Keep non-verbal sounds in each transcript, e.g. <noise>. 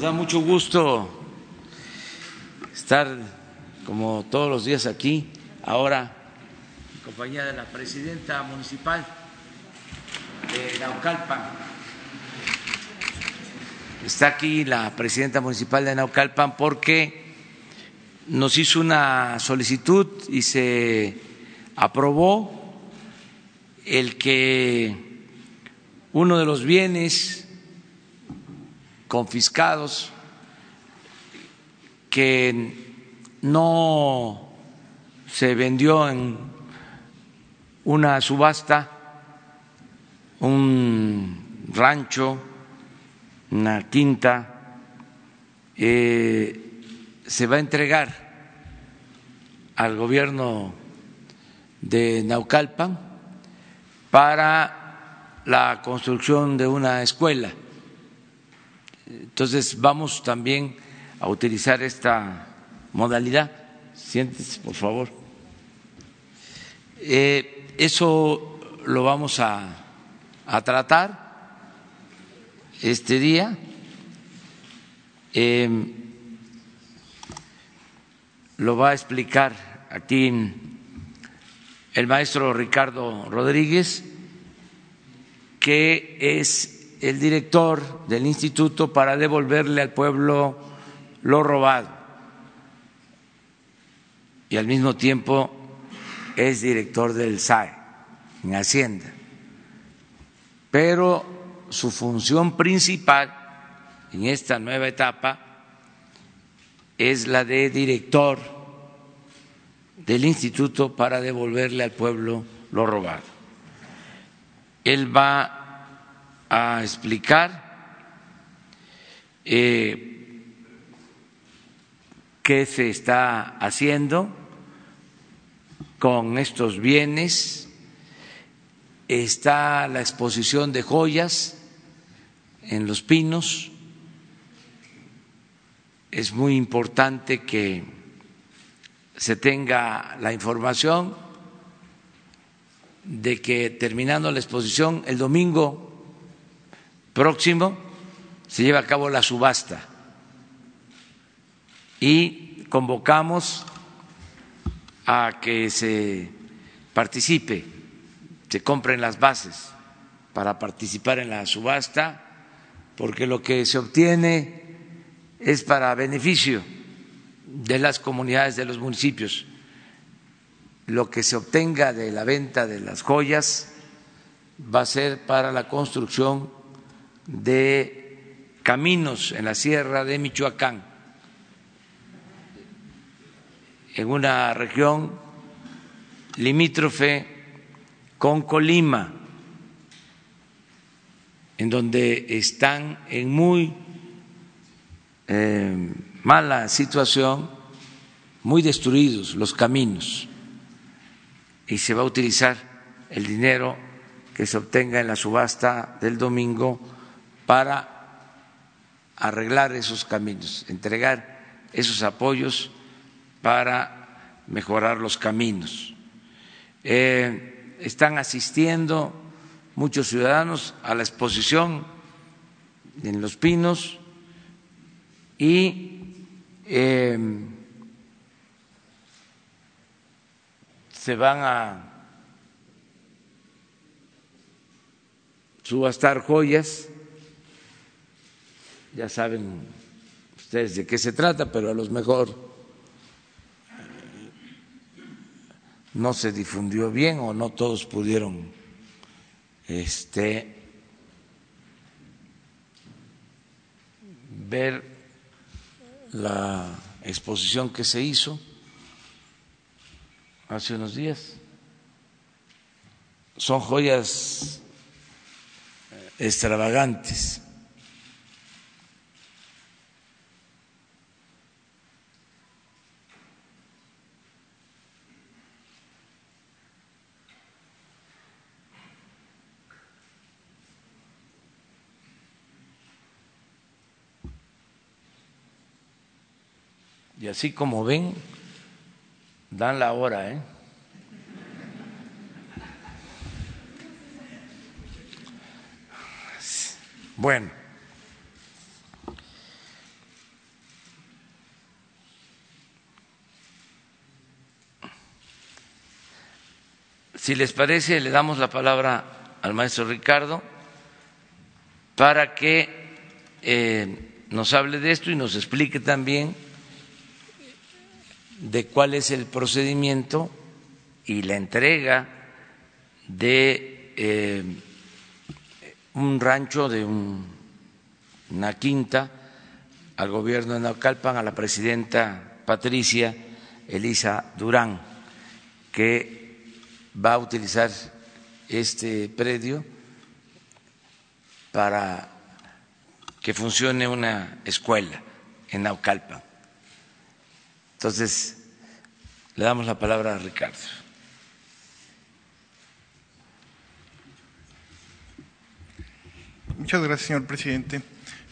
Da mucho gusto estar como todos los días aquí, ahora en compañía de la presidenta municipal de Naucalpan. Está aquí la presidenta municipal de Naucalpan porque nos hizo una solicitud y se aprobó el que uno de los bienes confiscados que no se vendió en una subasta, un rancho, una quinta, eh, se va a entregar al gobierno de Naucalpan para la construcción de una escuela entonces vamos también a utilizar esta modalidad. Siéntese, por favor. Eh, eso lo vamos a, a, tratar este día. Eh, lo va a explicar aquí el maestro Ricardo Rodríguez, que es el director del instituto para devolverle al pueblo lo robado y al mismo tiempo es director del SAE en Hacienda. Pero su función principal en esta nueva etapa es la de director del instituto para devolverle al pueblo lo robado. Él va a explicar eh, qué se está haciendo con estos bienes. Está la exposición de joyas en los pinos. Es muy importante que se tenga la información de que terminando la exposición el domingo próximo se lleva a cabo la subasta y convocamos a que se participe, se compren las bases para participar en la subasta, porque lo que se obtiene es para beneficio de las comunidades de los municipios. Lo que se obtenga de la venta de las joyas va a ser para la construcción de caminos en la sierra de Michoacán, en una región limítrofe con Colima, en donde están en muy eh, mala situación, muy destruidos los caminos, y se va a utilizar el dinero que se obtenga en la subasta del domingo para arreglar esos caminos, entregar esos apoyos para mejorar los caminos. Eh, están asistiendo muchos ciudadanos a la exposición en Los Pinos y eh, se van a subastar joyas ya saben ustedes de qué se trata, pero a lo mejor no se difundió bien o no todos pudieron este, ver la exposición que se hizo hace unos días. Son joyas extravagantes Y así como ven, dan la hora, ¿eh? Bueno, si les parece, le damos la palabra al maestro Ricardo para que eh, nos hable de esto y nos explique también de cuál es el procedimiento y la entrega de eh, un rancho, de una quinta al gobierno de Naucalpan, a la presidenta Patricia Elisa Durán, que va a utilizar este predio para que funcione una escuela en Naucalpan. Entonces, le damos la palabra a Ricardo. Muchas gracias, señor presidente.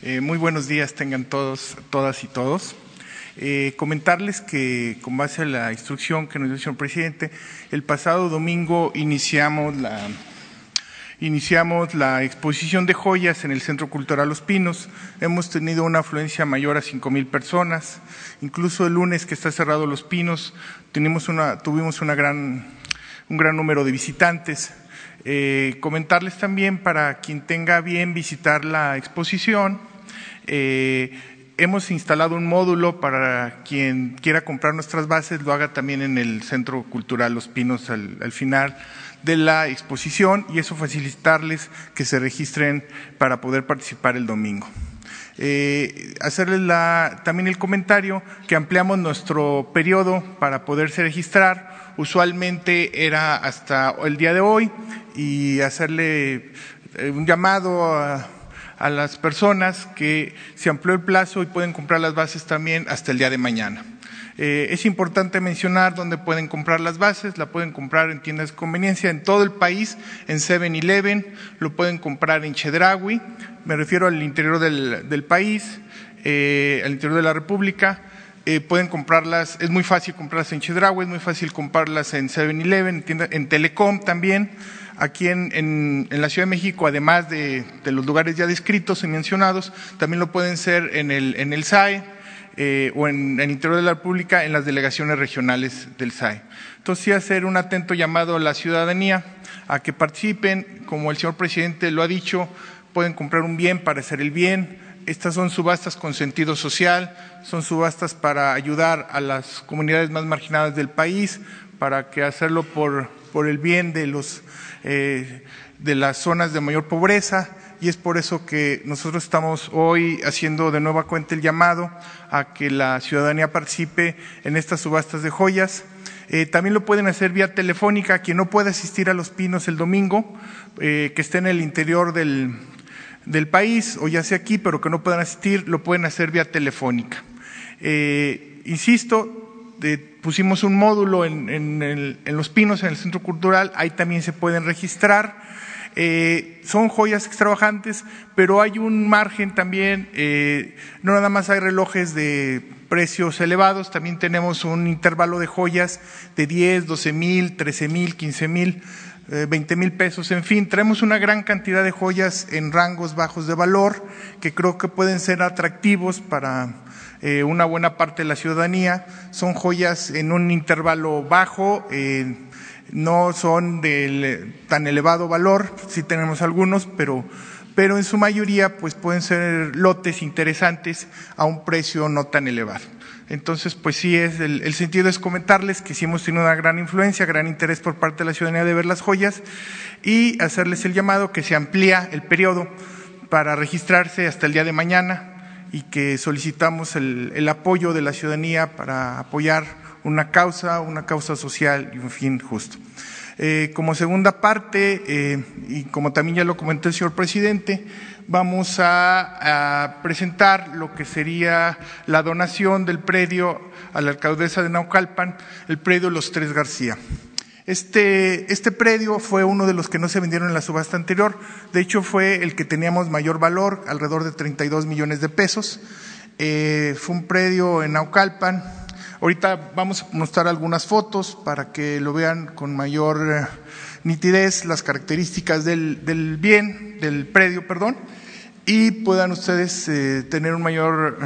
Eh, muy buenos días tengan todos, todas y todos. Eh, comentarles que, con base a la instrucción que nos dio el señor presidente, el pasado domingo iniciamos la, iniciamos la exposición de joyas en el Centro Cultural Los Pinos. Hemos tenido una afluencia mayor a cinco mil personas. Incluso el lunes que está cerrado Los Pinos, tuvimos una, tuvimos una gran, un gran número de visitantes. Eh, comentarles también para quien tenga bien visitar la exposición, eh, hemos instalado un módulo para quien quiera comprar nuestras bases, lo haga también en el Centro Cultural Los Pinos al, final de la exposición y eso facilitarles que se registren para poder participar el domingo. Eh, hacerles la, también el comentario que ampliamos nuestro periodo para poderse registrar usualmente era hasta el día de hoy y hacerle eh, un llamado a, las personas que se amplió el plazo y pueden comprar las bases también hasta el día de mañana. Eh, es importante mencionar dónde pueden comprar las bases, la pueden comprar en tiendas de conveniencia en todo el país, en 7-Eleven, lo pueden comprar en Chedraui, me refiero al interior del, país, eh, al interior de la República, eh, pueden comprarlas, es muy fácil comprarlas en Chedraui, es muy fácil comprarlas en 7-Eleven, en, Telecom también. Aquí en, la Ciudad de México, además de, los lugares ya descritos y mencionados, también lo pueden ser en el, en el SAE eh, o en, el interior de la República en las delegaciones regionales del SAE. Entonces, sí hacer un atento llamado a la ciudadanía a que participen, como el señor presidente lo ha dicho, pueden comprar un bien para hacer el bien, estas son subastas con sentido social, son subastas para ayudar a las comunidades más marginadas del país, para que hacerlo por, por el bien de, los, eh, de las zonas de mayor pobreza. Y es por eso que nosotros estamos hoy haciendo de nueva cuenta el llamado a que la ciudadanía participe en estas subastas de joyas. Eh, también lo pueden hacer vía telefónica. Quien no puede asistir a Los Pinos el domingo, eh, que esté en el interior del, del país, o ya sea aquí, pero que no puedan asistir, lo pueden hacer vía telefónica. Eh, insisto, pusimos un módulo en, Los Pinos, en el Centro Cultural, ahí también se pueden registrar. Eh, son joyas extravagantes, pero hay un margen también, eh, no nada más hay relojes de precios elevados, también tenemos un intervalo de joyas de 10, 12 mil, 13 mil, 15 mil 20 eh, mil pesos, en fin, traemos una gran cantidad de joyas en rangos bajos de valor que creo que pueden ser atractivos para eh, una buena parte de la ciudadanía. Son joyas en un intervalo bajo, eh, no son de tan elevado valor, sí tenemos algunos, pero, pero en su mayoría pues pueden ser lotes interesantes a un precio no tan elevado. Entonces, pues sí, es el, sentido es comentarles que sí hemos tenido una gran influencia, gran interés por parte de la ciudadanía de ver las joyas y hacerles el llamado que se amplía el periodo para registrarse hasta el día de mañana y que solicitamos el, apoyo de la ciudadanía para apoyar una causa, una causa social y un fin justo. Eh, como segunda parte, eh, y como también ya lo comentó el señor presidente, vamos a, presentar lo que sería la donación del predio a la alcaldesa de Naucalpan, el predio Los Tres García. Este, este, predio fue uno de los que no se vendieron en la subasta anterior. De hecho, fue el que teníamos mayor valor, alrededor de 32 millones de pesos. Eh, fue un predio en Naucalpan. Ahorita vamos a mostrar algunas fotos para que lo vean con mayor eh, nitidez, las características del, bien, del predio, perdón y puedan ustedes eh, tener un mayor,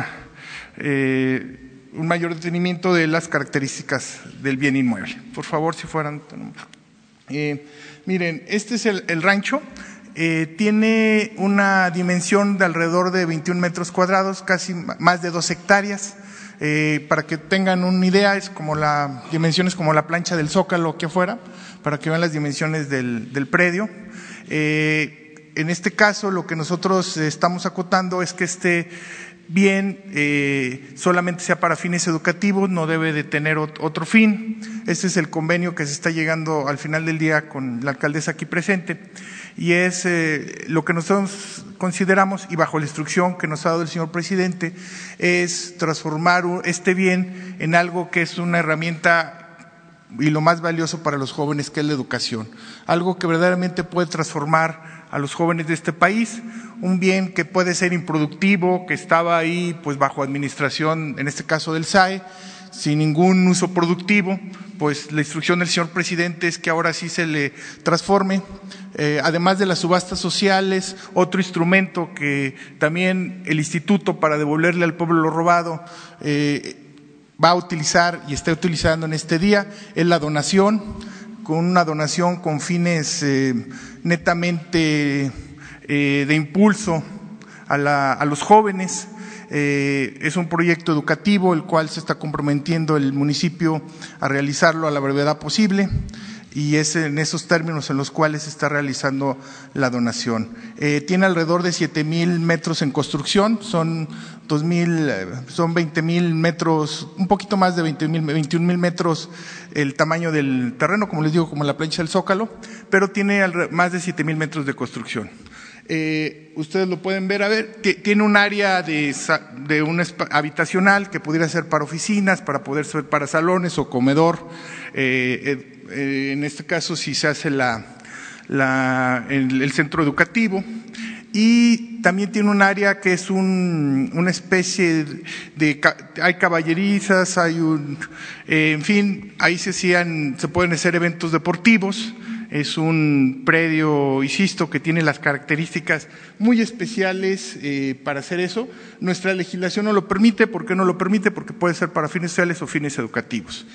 eh, un mayor detenimiento de las características del bien inmueble. Por favor, si fueran. Eh, miren, este es el, rancho. Tiene una dimensión de alrededor de 21 metros cuadrados, casi más de dos hectáreas. Eh, para que tengan una idea, es como la dimensión es como la plancha del zócalo que afuera, para que vean las dimensiones del, del predio. Eh, en este caso, lo que nosotros estamos acotando es que este bien eh, solamente sea para fines educativos, no debe de tener otro fin. Este es el convenio que se está llegando al final del día con la alcaldesa aquí presente y es eh, lo que nosotros consideramos y bajo la instrucción que nos ha dado el señor presidente es transformar este bien en algo que es una herramienta y lo más valioso para los jóvenes que es la educación, algo que verdaderamente puede transformar a los jóvenes de este país, un bien que puede ser improductivo, que estaba ahí pues bajo administración, en este caso del SAE, sin ningún uso productivo, pues la instrucción del señor presidente es que ahora sí se le transforme. Eh, además de las subastas sociales, otro instrumento que también el instituto para devolverle al pueblo lo robado eh, va a utilizar y está utilizando en este día es la donación, con una donación con fines eh, netamente de impulso a los jóvenes eh, es un proyecto educativo el cual se está comprometiendo el municipio a realizarlo a la brevedad posible y es en esos términos en los cuales se está realizando la donación. Eh, tiene alrededor de siete mil metros en construcción, son dos mil, eh, son veinte mil metros, un poquito más de veinte mil, veintiún mil metros el tamaño del terreno, como les digo, como la plancha del Zócalo, pero tiene más de siete mil metros de construcción. Eh, ustedes lo pueden ver, a ver, tiene un área de, de un habitacional que pudiera ser para oficinas, para poder ser para salones o comedor. Eh, eh, en este caso, si se hace la, la, el, centro educativo. Y también tiene un área que es un, una especie de, hay caballerizas, hay un, en fin, ahí se hacían, se pueden hacer eventos deportivos es un predio, insisto, que tiene las características muy especiales eh, para hacer eso. Nuestra legislación no lo permite. ¿Por qué no lo permite? Porque puede ser para fines sociales o fines educativos.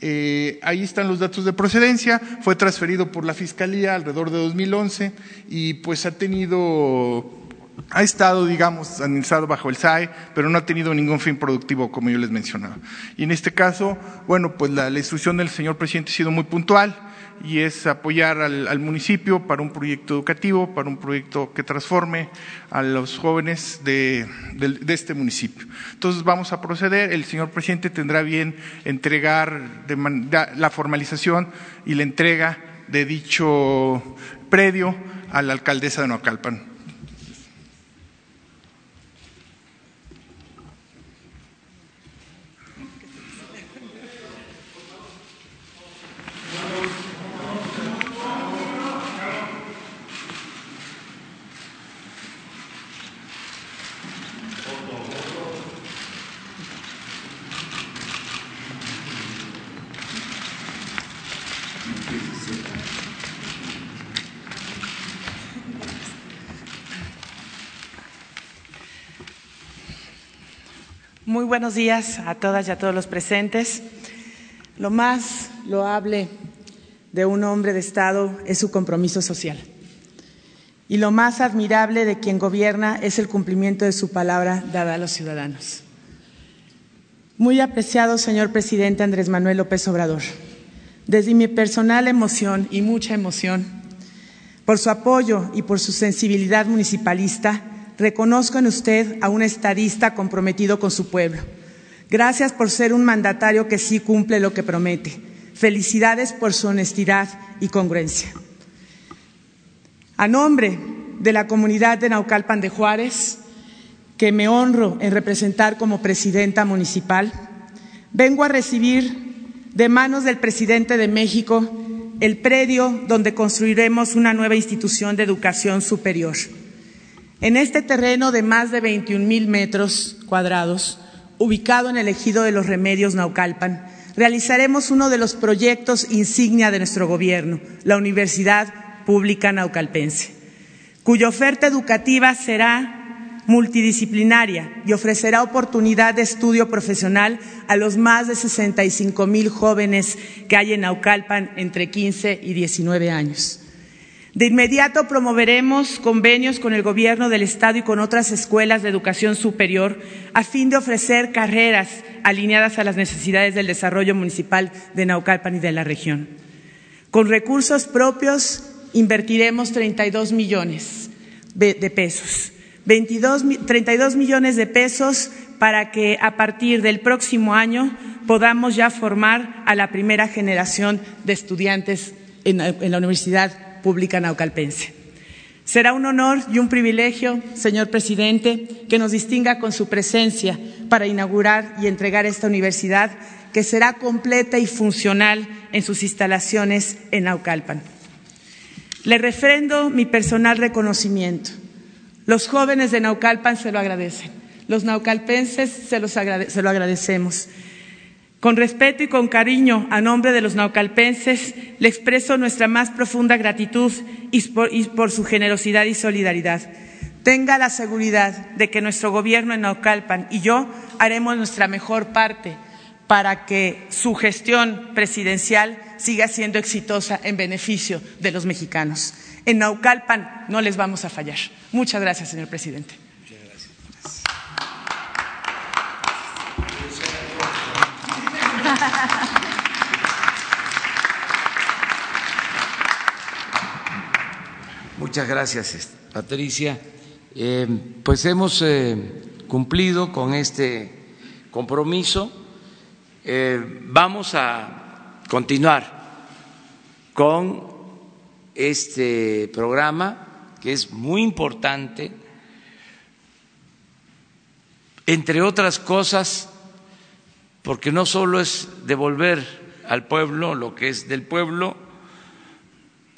Eh, ahí están los datos de procedencia. Fue transferido por la Fiscalía alrededor de 2011 y pues ha tenido ha estado, digamos, administrado bajo el SAE, pero no ha tenido ningún fin productivo, como yo les mencionaba. Y en este caso, bueno, pues la instrucción del señor presidente ha sido muy puntual y es apoyar al, municipio para un proyecto educativo, para un proyecto que transforme a los jóvenes de, este municipio. Entonces vamos a proceder, el señor presidente tendrá bien entregar la formalización y la entrega de dicho predio a la alcaldesa de Noacalpan. Muy buenos días a todas y a todos los presentes. Lo más loable de un hombre de Estado es su compromiso social. Y lo más admirable de quien gobierna es el cumplimiento de su palabra dada a los ciudadanos. Muy apreciado señor presidente Andrés Manuel López Obrador, desde mi personal emoción y mucha emoción, por su apoyo y por su sensibilidad municipalista, Reconozco en usted a un estadista comprometido con su pueblo. Gracias por ser un mandatario que sí cumple lo que promete. Felicidades por su honestidad y congruencia. A nombre de la comunidad de Naucalpan de Juárez, que me honro en representar como presidenta municipal, vengo a recibir de manos del presidente de México el predio donde construiremos una nueva institución de educación superior. En este terreno de más de 21 mil metros cuadrados, ubicado en el ejido de los Remedios Naucalpan, realizaremos uno de los proyectos insignia de nuestro gobierno, la Universidad Pública Naucalpense, cuya oferta educativa será multidisciplinaria y ofrecerá oportunidad de estudio profesional a los más de 65 mil jóvenes que hay en Naucalpan entre 15 y 19 años. De inmediato promoveremos convenios con el Gobierno del Estado y con otras escuelas de educación superior a fin de ofrecer carreras alineadas a las necesidades del desarrollo municipal de Naucalpan y de la región. Con recursos propios invertiremos 32 millones de pesos, 32 millones de pesos para que a partir del próximo año podamos ya formar a la primera generación de estudiantes en la Universidad Pública Naucalpense. Será un honor y un privilegio, señor presidente, que nos distinga con su presencia para inaugurar y entregar esta universidad que será completa y funcional en sus instalaciones en Naucalpan. Le refrendo mi personal reconocimiento. Los jóvenes de Naucalpan se lo agradecen. Los naucalpenses se, se lo agradecemos. Con respeto y con cariño, a nombre de los naucalpenses, le expreso nuestra más profunda gratitud y por, su generosidad y solidaridad. Tenga la seguridad de que nuestro gobierno en Naucalpan y yo haremos nuestra mejor parte para que su gestión presidencial siga siendo exitosa en beneficio de los mexicanos. En Naucalpan no les vamos a fallar. Muchas gracias, señor presidente. Muchas gracias, Patricia. Eh, pues hemos eh, cumplido con este compromiso. Eh, vamos a continuar con este programa que es muy importante, entre otras cosas, porque no solo es devolver al pueblo lo que es del pueblo,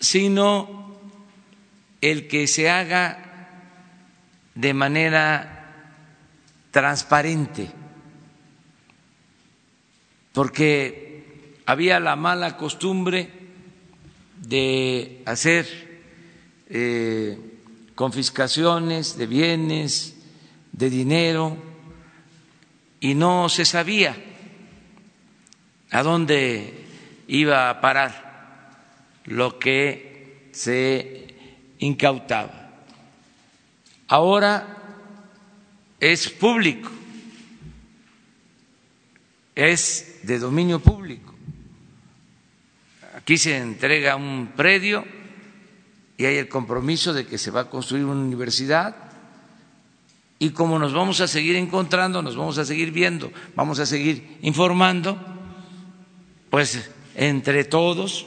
sino el que se haga de manera transparente, porque había la mala costumbre de hacer eh, confiscaciones de bienes, de dinero, y no se sabía a dónde iba a parar lo que se incautaba. Ahora es público, es de dominio público. Aquí se entrega un predio y hay el compromiso de que se va a construir una universidad y como nos vamos a seguir encontrando, nos vamos a seguir viendo, vamos a seguir informando, pues entre todos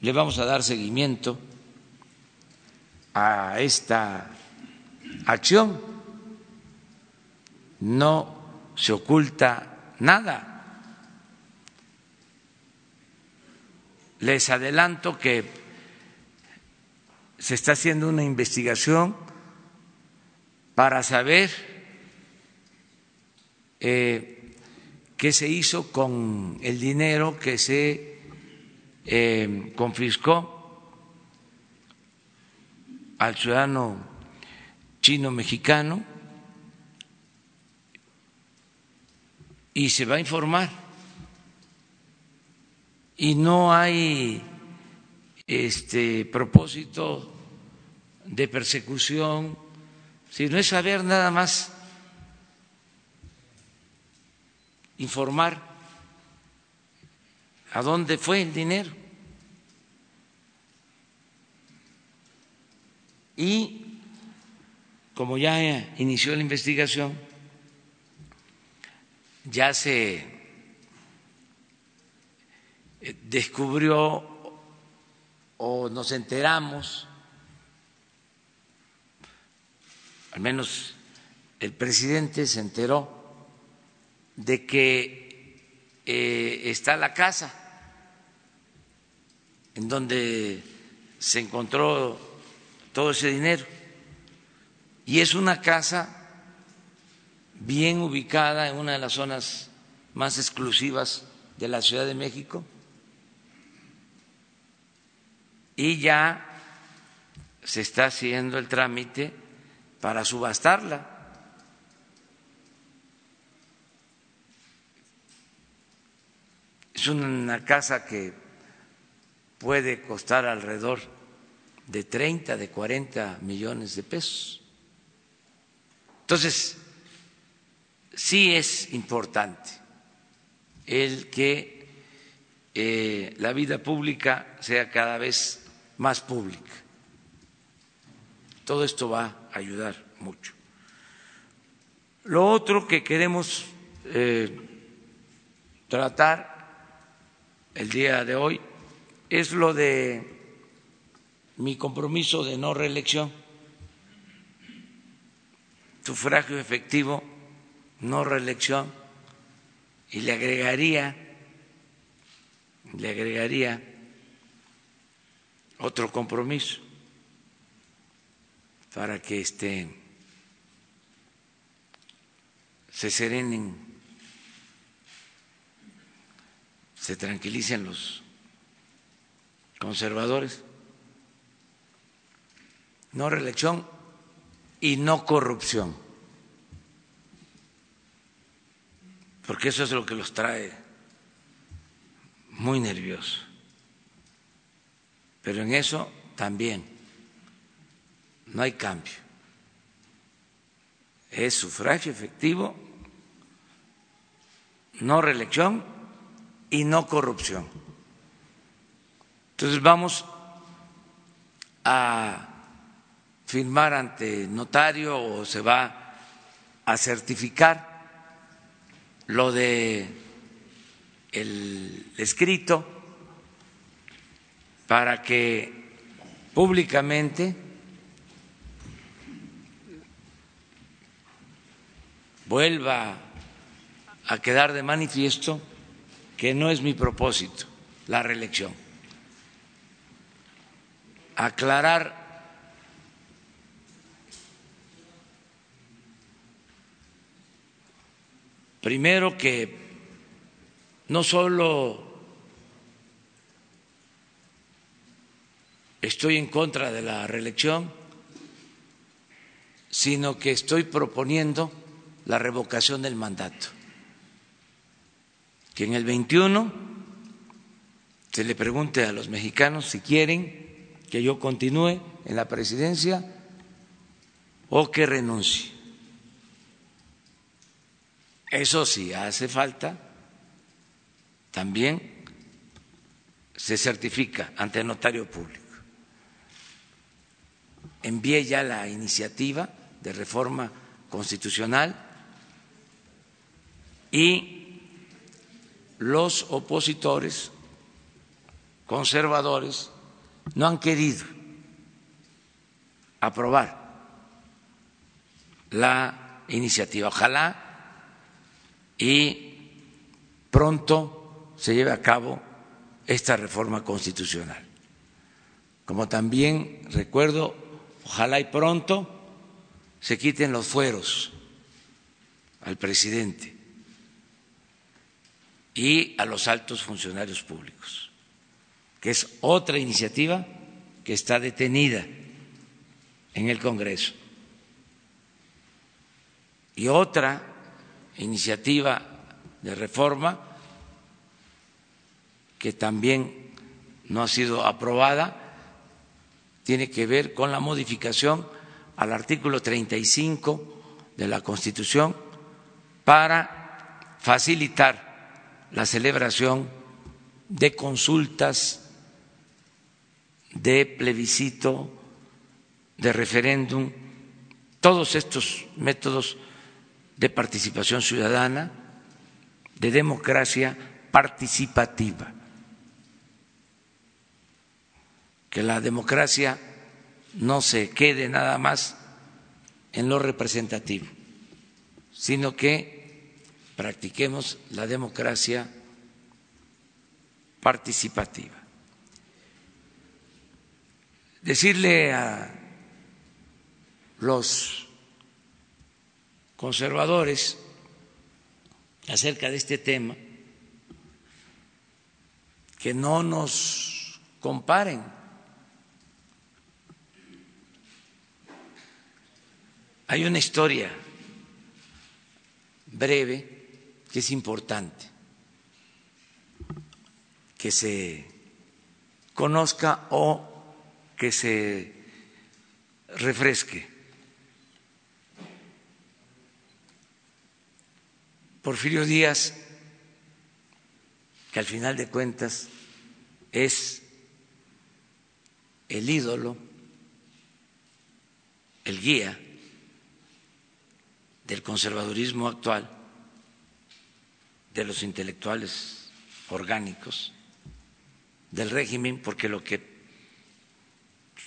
le vamos a dar seguimiento a esta acción. No se oculta nada. Les adelanto que se está haciendo una investigación para saber eh, qué se hizo con el dinero que se eh, confiscó al ciudadano chino mexicano y se va a informar. Y no hay este propósito de persecución, sino es saber nada más informar a dónde fue el dinero. Y como ya inició la investigación, ya se eh, descubrió o nos enteramos, al menos el presidente se enteró, de que eh, está la casa en donde se encontró todo ese dinero. Y es una casa bien ubicada en una de las zonas más exclusivas de la Ciudad de México y ya se está haciendo el trámite para subastarla. Es una casa que puede costar alrededor de 30, de 40 millones de pesos. Entonces, sí es importante el que eh, la vida pública sea cada vez más pública. Todo esto va a ayudar mucho. Lo otro que queremos eh, tratar el día de hoy es lo de mi compromiso de no reelección, sufragio efectivo, no reelección, y le agregaría, le agregaría otro compromiso para que este, se serenen, se tranquilicen los conservadores. No reelección y no corrupción. Porque eso es lo que los trae muy nerviosos. Pero en eso también no hay cambio. Es sufragio efectivo, no reelección y no corrupción. Entonces vamos a firmar ante notario o se va a certificar lo de el escrito para que públicamente vuelva a quedar de manifiesto que no es mi propósito la reelección. Aclarar primero que no solo estoy en contra de la reelección, sino que estoy proponiendo la revocación del mandato. Que en el 21 se le pregunte a los mexicanos si quieren que yo continúe en la presidencia o que renuncie. Eso sí, hace falta, también se certifica ante notario público. Envié ya la iniciativa de reforma constitucional y los opositores conservadores no han querido aprobar la iniciativa. Ojalá y pronto se lleve a cabo esta reforma constitucional. Como también recuerdo, ojalá y pronto se quiten los fueros al presidente y a los altos funcionarios públicos que es otra iniciativa que está detenida en el Congreso. Y otra iniciativa de reforma que también no ha sido aprobada tiene que ver con la modificación al artículo 35 de la Constitución para facilitar la celebración de consultas de plebiscito, de referéndum, todos estos métodos de participación ciudadana, de democracia participativa. Que la democracia no se quede nada más en lo representativo, sino que practiquemos la democracia participativa decirle a los conservadores acerca de este tema que no nos comparen Hay una historia breve que es importante que se conozca o que se refresque. Porfirio Díaz, que al final de cuentas es el ídolo, el guía del conservadurismo actual, de los intelectuales orgánicos del régimen, porque lo que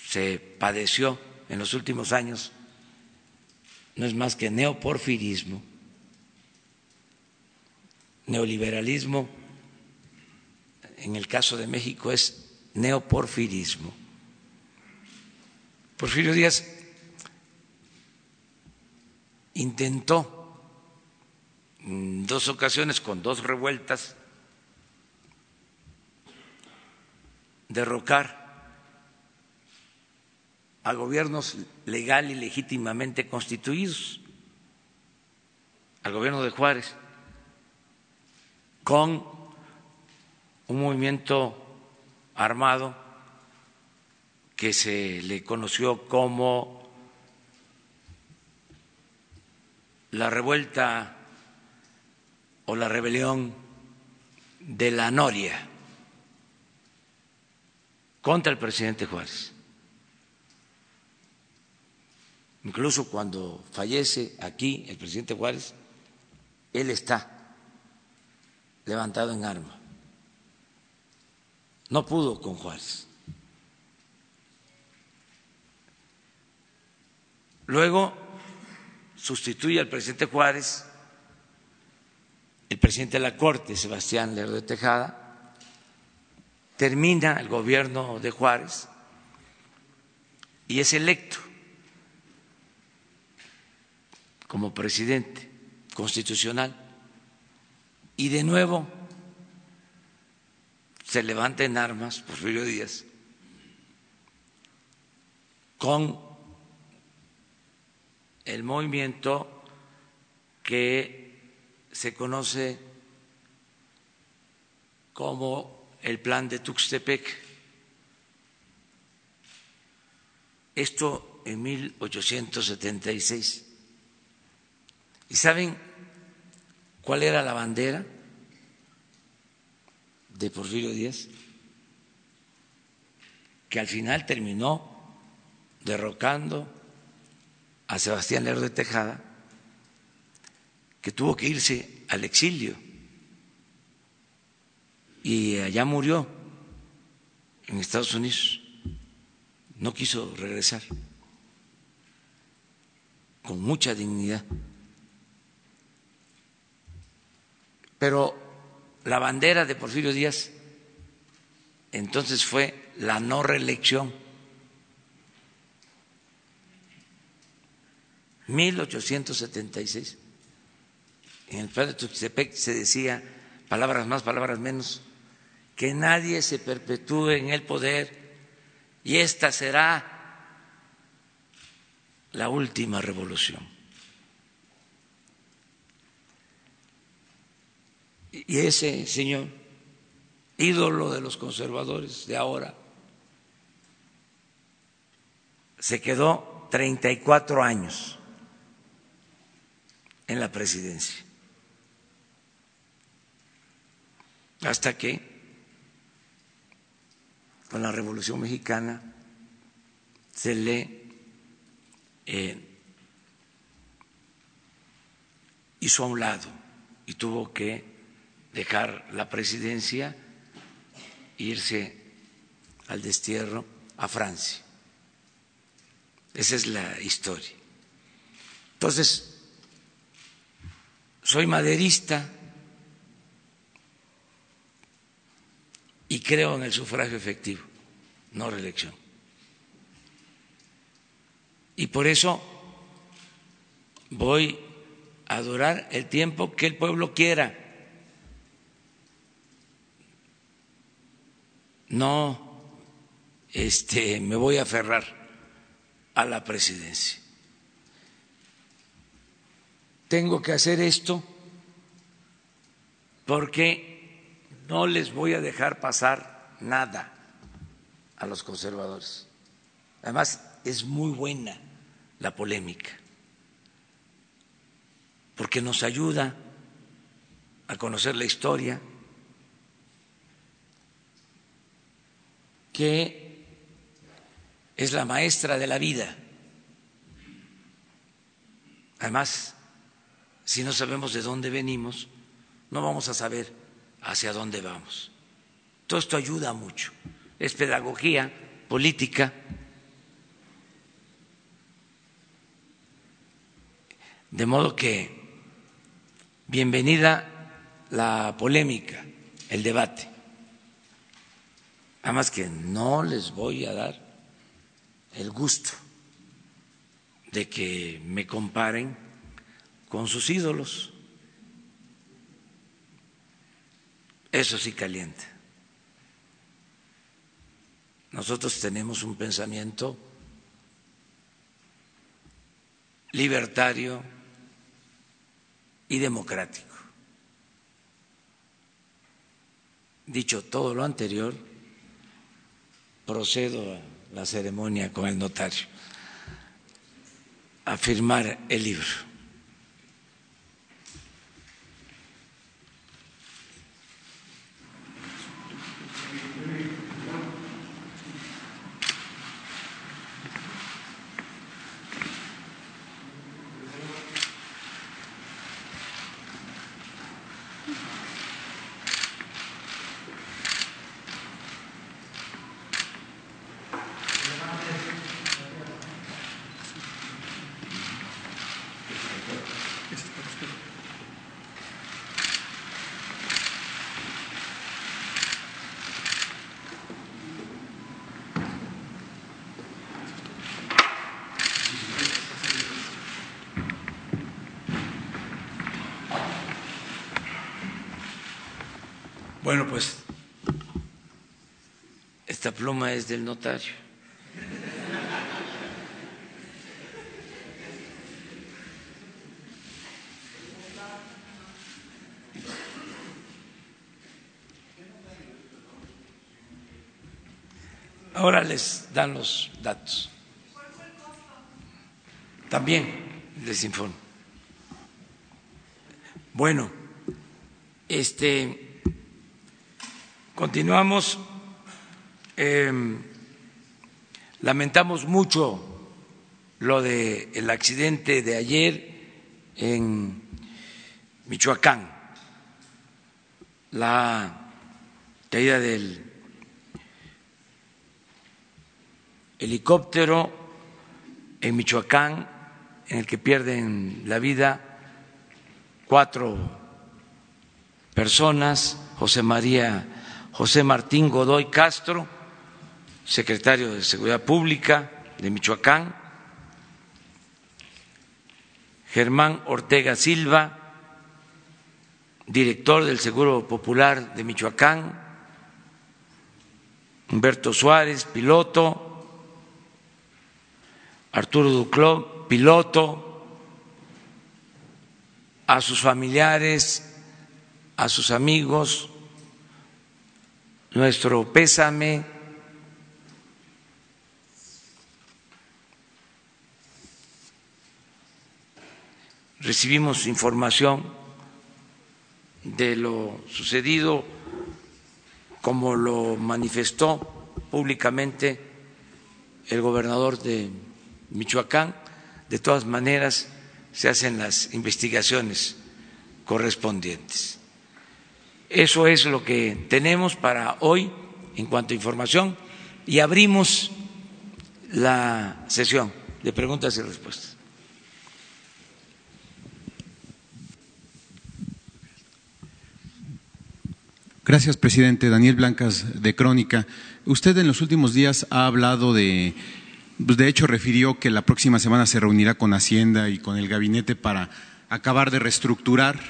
se padeció en los últimos años no es más que neoporfirismo, neoliberalismo, en el caso de México es neoporfirismo. Porfirio Díaz intentó en dos ocasiones con dos revueltas derrocar a gobiernos legal y legítimamente constituidos, al gobierno de Juárez, con un movimiento armado que se le conoció como la revuelta o la rebelión de la Noria contra el presidente Juárez. Incluso cuando fallece aquí el presidente Juárez, él está levantado en arma. No pudo con Juárez. Luego sustituye al presidente Juárez el presidente de la Corte, Sebastián Lerdo de Tejada, termina el gobierno de Juárez y es electo como presidente constitucional y de nuevo se levanta en armas Porfirio Díaz con el movimiento que se conoce como el plan de Tuxtepec. Esto en 1876. ¿Y saben cuál era la bandera de Porfirio Díaz? Que al final terminó derrocando a Sebastián Lerdo de Tejada, que tuvo que irse al exilio y allá murió en Estados Unidos. No quiso regresar con mucha dignidad. Pero la bandera de Porfirio Díaz entonces fue la no reelección. 1876. En el plan de Tuxtepec se decía palabras más, palabras menos, que nadie se perpetúe en el poder y esta será la última revolución. Y ese señor, ídolo de los conservadores de ahora, se quedó 34 años en la presidencia, hasta que con la Revolución Mexicana se le eh, hizo a un lado y tuvo que dejar la presidencia e irse al destierro a Francia. Esa es la historia. Entonces, soy maderista y creo en el sufragio efectivo, no reelección. Y por eso voy a durar el tiempo que el pueblo quiera. No este, me voy a aferrar a la presidencia. tengo que hacer esto porque no les voy a dejar pasar nada a los conservadores. Además, es muy buena la polémica, porque nos ayuda a conocer la historia, que es la maestra de la vida. Además, si no sabemos de dónde venimos, no vamos a saber hacia dónde vamos. Todo esto ayuda mucho. Es pedagogía política. De modo que bienvenida la polémica, el debate. Además que no les voy a dar el gusto de que me comparen con sus ídolos. Eso sí calienta. Nosotros tenemos un pensamiento libertario y democrático. Dicho todo lo anterior, procedo a la ceremonia con el notario a firmar el libro. Bueno, pues esta pluma es del notario. Ahora les dan los datos. También les informo. Bueno, este Continuamos. Em, lamentamos mucho lo del el accidente de ayer en Michoacán, la caída del helicóptero en Michoacán, en el que pierden la vida cuatro personas, José María José Martín Godoy Castro, secretario de Seguridad Pública de Michoacán, Germán Ortega Silva, director del Seguro Popular de Michoacán, Humberto Suárez, piloto, Arturo Ducló, piloto, a sus familiares, a sus amigos, nuestro pésame. Recibimos información de lo sucedido como lo manifestó públicamente el gobernador de Michoacán. De todas maneras, se hacen las investigaciones correspondientes. Eso es lo que tenemos para hoy en cuanto a información y abrimos la sesión de preguntas y respuestas. Gracias, presidente. Daniel Blancas, de Crónica. Usted en los últimos días ha hablado de, pues, de hecho refirió que la próxima semana se reunirá con Hacienda y con el gabinete para acabar de reestructurar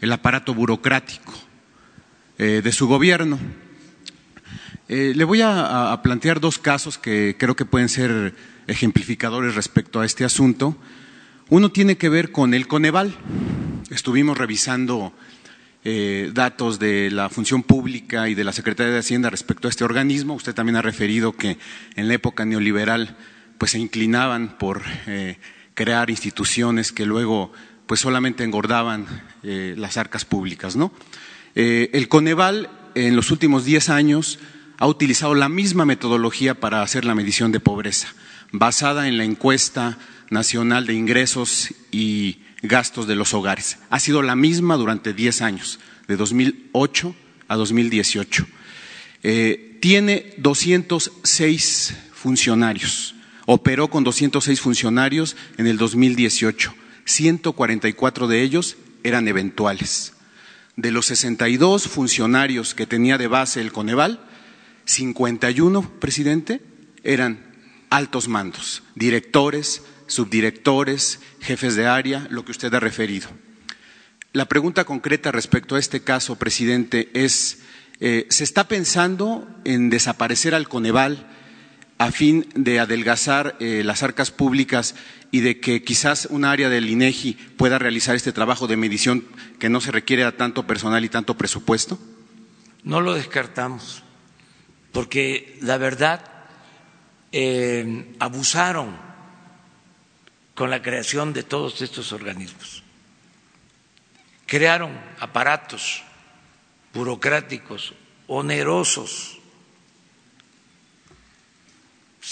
el aparato burocrático eh, de su gobierno. Eh, le voy a, plantear dos casos que creo que pueden ser ejemplificadores respecto a este asunto. Uno tiene que ver con el Coneval. Estuvimos revisando eh, datos de la función pública y de la Secretaría de Hacienda respecto a este organismo. Usted también ha referido que en la época neoliberal pues se inclinaban por crear instituciones que luego pues solamente engordaban las arcas públicas, ¿no? El Coneval en los últimos diez años ha utilizado la misma metodología para hacer la medición de pobreza, basada en la encuesta nacional de ingresos y gastos de los hogares. Ha sido la misma durante 10 años, de 2008 a 2018. Eh, tiene 206 funcionarios. Operó con 206 funcionarios en el 2018. 144 de ellos eran eventuales. De los 62 funcionarios que tenía de base el Coneval, 51, presidente, eran altos mandos, directores, subdirectores, jefes de área, lo que usted ha referido. La pregunta concreta respecto a este caso, presidente, es, eh, ¿se está pensando en desaparecer al Coneval a fin de adelgazar eh, las arcas públicas y de que quizás un área del INEGI pueda realizar este trabajo de medición que no se requiere a tanto personal y tanto presupuesto? No lo descartamos, porque la verdad eh, abusaron con la creación de todos estos organismos. Crearon aparatos burocráticos onerosos,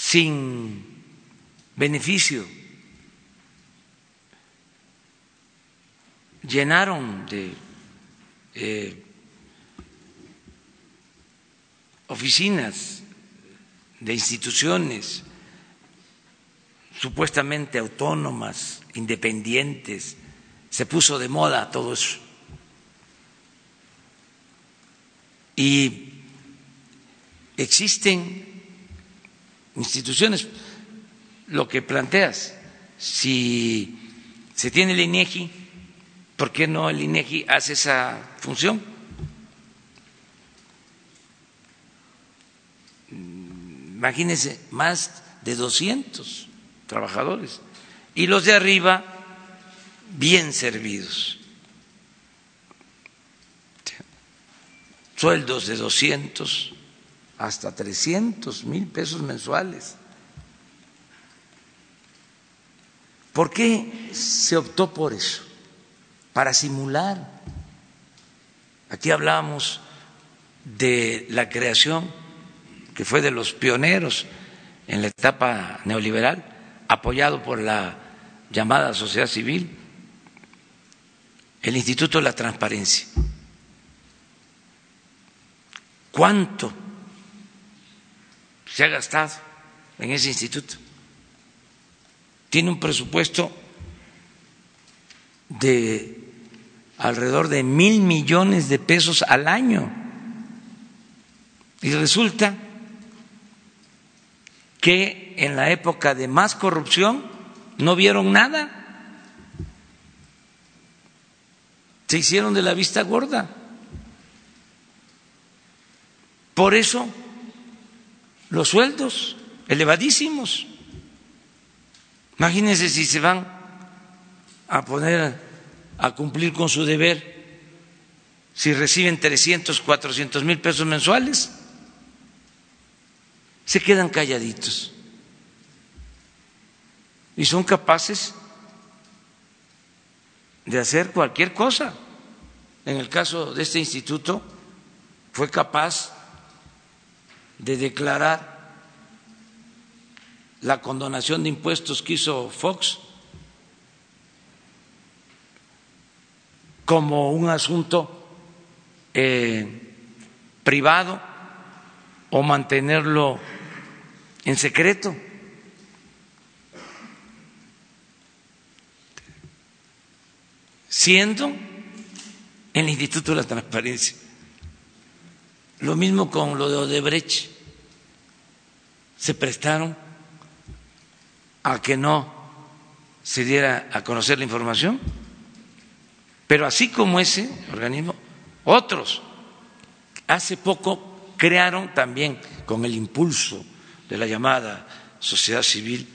sin beneficio. Llenaron de eh, oficinas, de instituciones, supuestamente autónomas, independientes, se puso de moda todo eso. Y existen instituciones, lo que planteas, si se tiene el INEGI, ¿por qué no el INEGI hace esa función? Imagínense, más de 200 trabajadores. Y los de arriba, bien servidos. Sueldos de 200 hasta 300 mil pesos mensuales. ¿Por qué se optó por eso? Para simular. Aquí hablamos de la creación, que fue de los pioneros en la etapa neoliberal, apoyado por la llamada sociedad civil, el Instituto de la Transparencia. ¿Cuánto se ha gastado en ese instituto? Tiene un presupuesto de alrededor de mil millones de pesos al año. Y resulta que en la época de más corrupción no vieron nada. Se hicieron de la vista gorda. Por eso los sueldos elevadísimos. Imagínense si se van a poner a cumplir con su deber si reciben 300, 400 mil pesos mensuales se quedan calladitos y son capaces de hacer cualquier cosa. En el caso de este instituto, fue capaz de declarar la condonación de impuestos que hizo Fox como un asunto eh, privado o mantenerlo en secreto. Siendo en el Instituto de la Transparencia. Lo mismo con lo de Odebrecht. Se prestaron a que no se diera a conocer la información. Pero así como ese organismo, otros hace poco crearon también con el impulso de la llamada sociedad civil,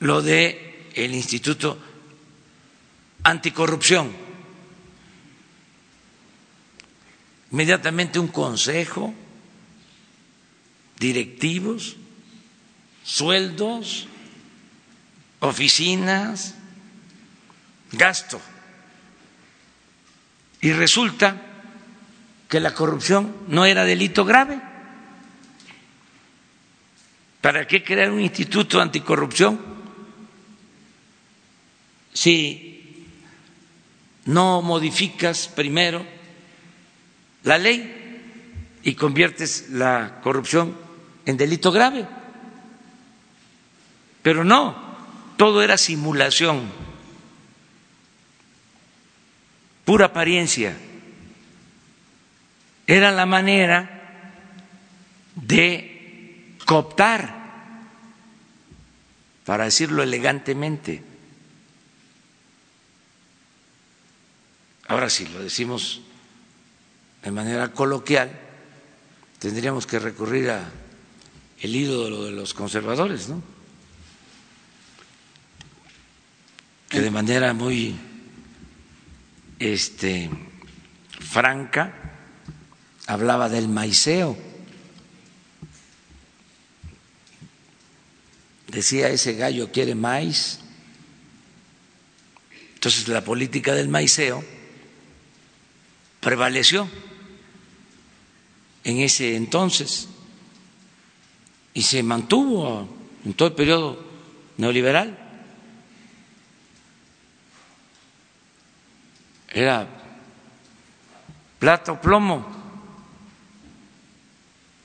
lo de el Instituto Anticorrupción. Inmediatamente un consejo, directivos, sueldos, oficinas, gasto. Y resulta que la corrupción no era delito grave. ¿Para qué crear un instituto anticorrupción si no modificas primero la ley y conviertes la corrupción en delito grave? Pero no, todo era simulación, pura apariencia. Era la manera de cooptar, para decirlo elegantemente. Ahora sí, lo decimos de manera coloquial, tendríamos que recurrir a el ídolo de los conservadores, ¿no? que de manera muy este, franca hablaba del maiceo. Decía ese gallo quiere maíz. Entonces la política del maiceo prevaleció en ese entonces y se mantuvo en todo el periodo neoliberal. era plata o plomo.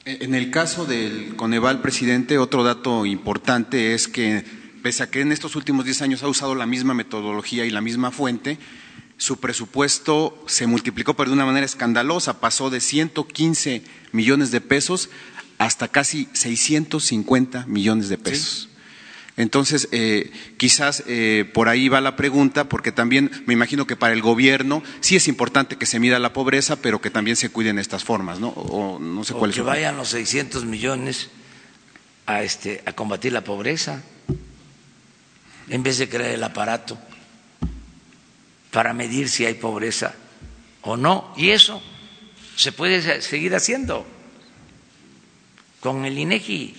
En el caso del Coneval, presidente, otro dato importante es que, pese a que en estos últimos 10 años ha usado la misma metodología y la misma fuente, su presupuesto se multiplicó, pero de una manera escandalosa. Pasó de 115 millones de pesos hasta casi 650 millones de pesos. Entonces, eh, quizás eh, por ahí va la pregunta, porque también me imagino que para el gobierno sí es importante que se mida la pobreza, pero que también se cuiden estas formas, ¿no? O, no sé que vayan los 600 millones a, este, a combatir la pobreza, en vez de crear el aparato para medir si hay pobreza o no. Y eso se puede seguir haciendo con el INEGI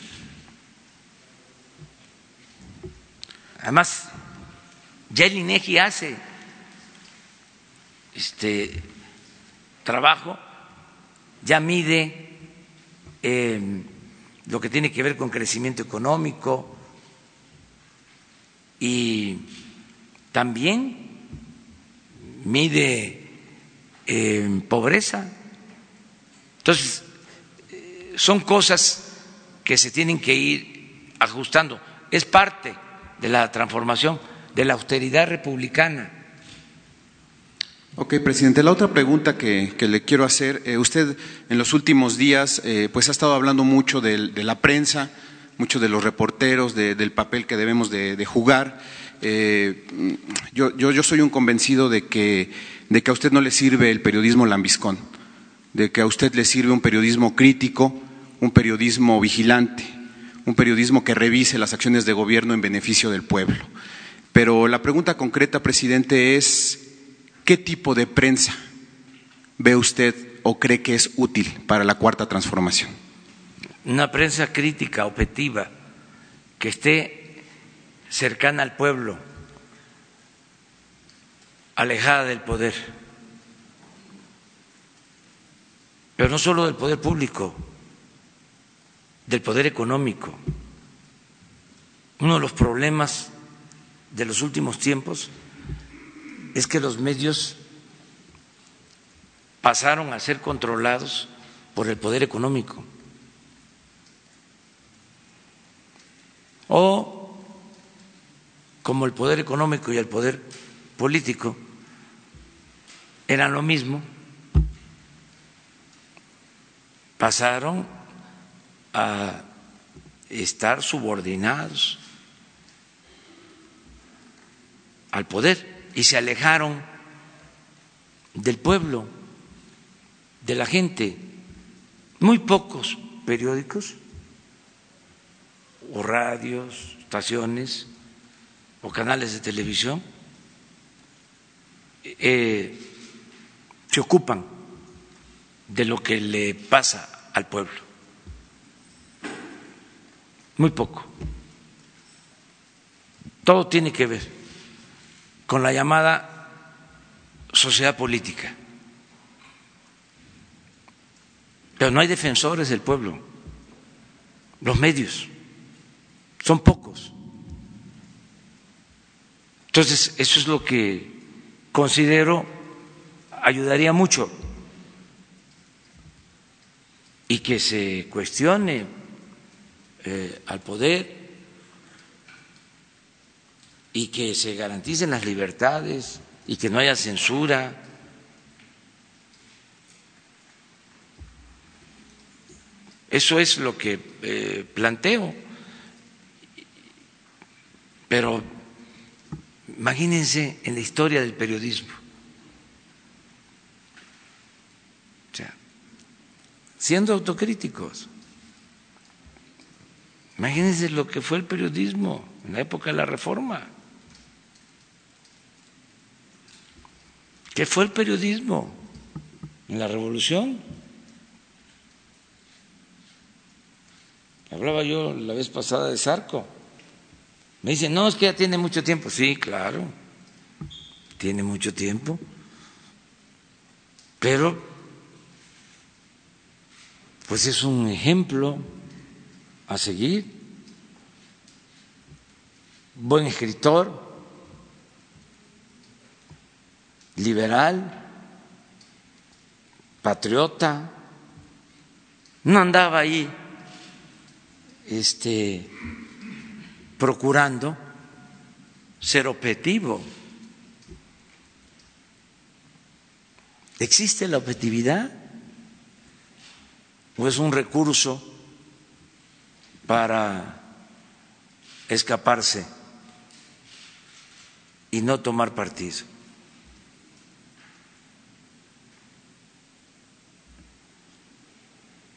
Además, ya el INEGI hace este trabajo, ya mide em, lo que tiene que ver con crecimiento económico y también mide em, pobreza. Entonces, eh, son cosas que se tienen que ir ajustando. Es parte de la transformación, de la austeridad republicana. Ok, presidente. La otra pregunta que, le quiero hacer, eh, usted en los últimos días eh, pues ha estado hablando mucho de, la prensa, mucho de los reporteros, del papel que debemos de, jugar. Eh, yo, soy un convencido de que, de que a usted no le sirve el periodismo lambiscón, de que a usted le sirve un periodismo crítico, un periodismo vigilante un periodismo que revise las acciones de gobierno en beneficio del pueblo. Pero la pregunta concreta, presidente, es ¿qué tipo de prensa ve usted o cree que es útil para la cuarta transformación? Una prensa crítica, objetiva, que esté cercana al pueblo, alejada del poder, pero no solo del poder público, del poder económico. Uno de los problemas de los últimos tiempos es que los medios pasaron a ser controlados por el poder económico. O como el poder económico y el poder político eran lo mismo, pasaron a estar subordinados al poder y se alejaron del pueblo, de la gente. Muy pocos periódicos o radios, estaciones o canales de televisión eh, se ocupan de lo que le pasa al pueblo. Muy poco. Todo tiene que ver con la llamada sociedad política. Pero no hay defensores del pueblo. Los medios son pocos. Entonces, eso es lo que considero ayudaría mucho y que se cuestione eh, al poder y que se garanticen las libertades y que no haya censura. Eso es lo que eh, planteo. Pero imagínense en la historia del periodismo. O sea, siendo autocríticos. Imagínense lo que fue el periodismo en la época de la reforma. ¿Qué fue el periodismo en la revolución? Hablaba yo la vez pasada de Sarco. Me dicen, no, es que ya tiene mucho tiempo. Sí, claro, tiene mucho tiempo. Pero, pues es un ejemplo a seguir. Buen escritor, liberal, patriota, no andaba ahí este, procurando ser objetivo. ¿Existe la objetividad? ¿O es un recurso para escaparse y no tomar partido?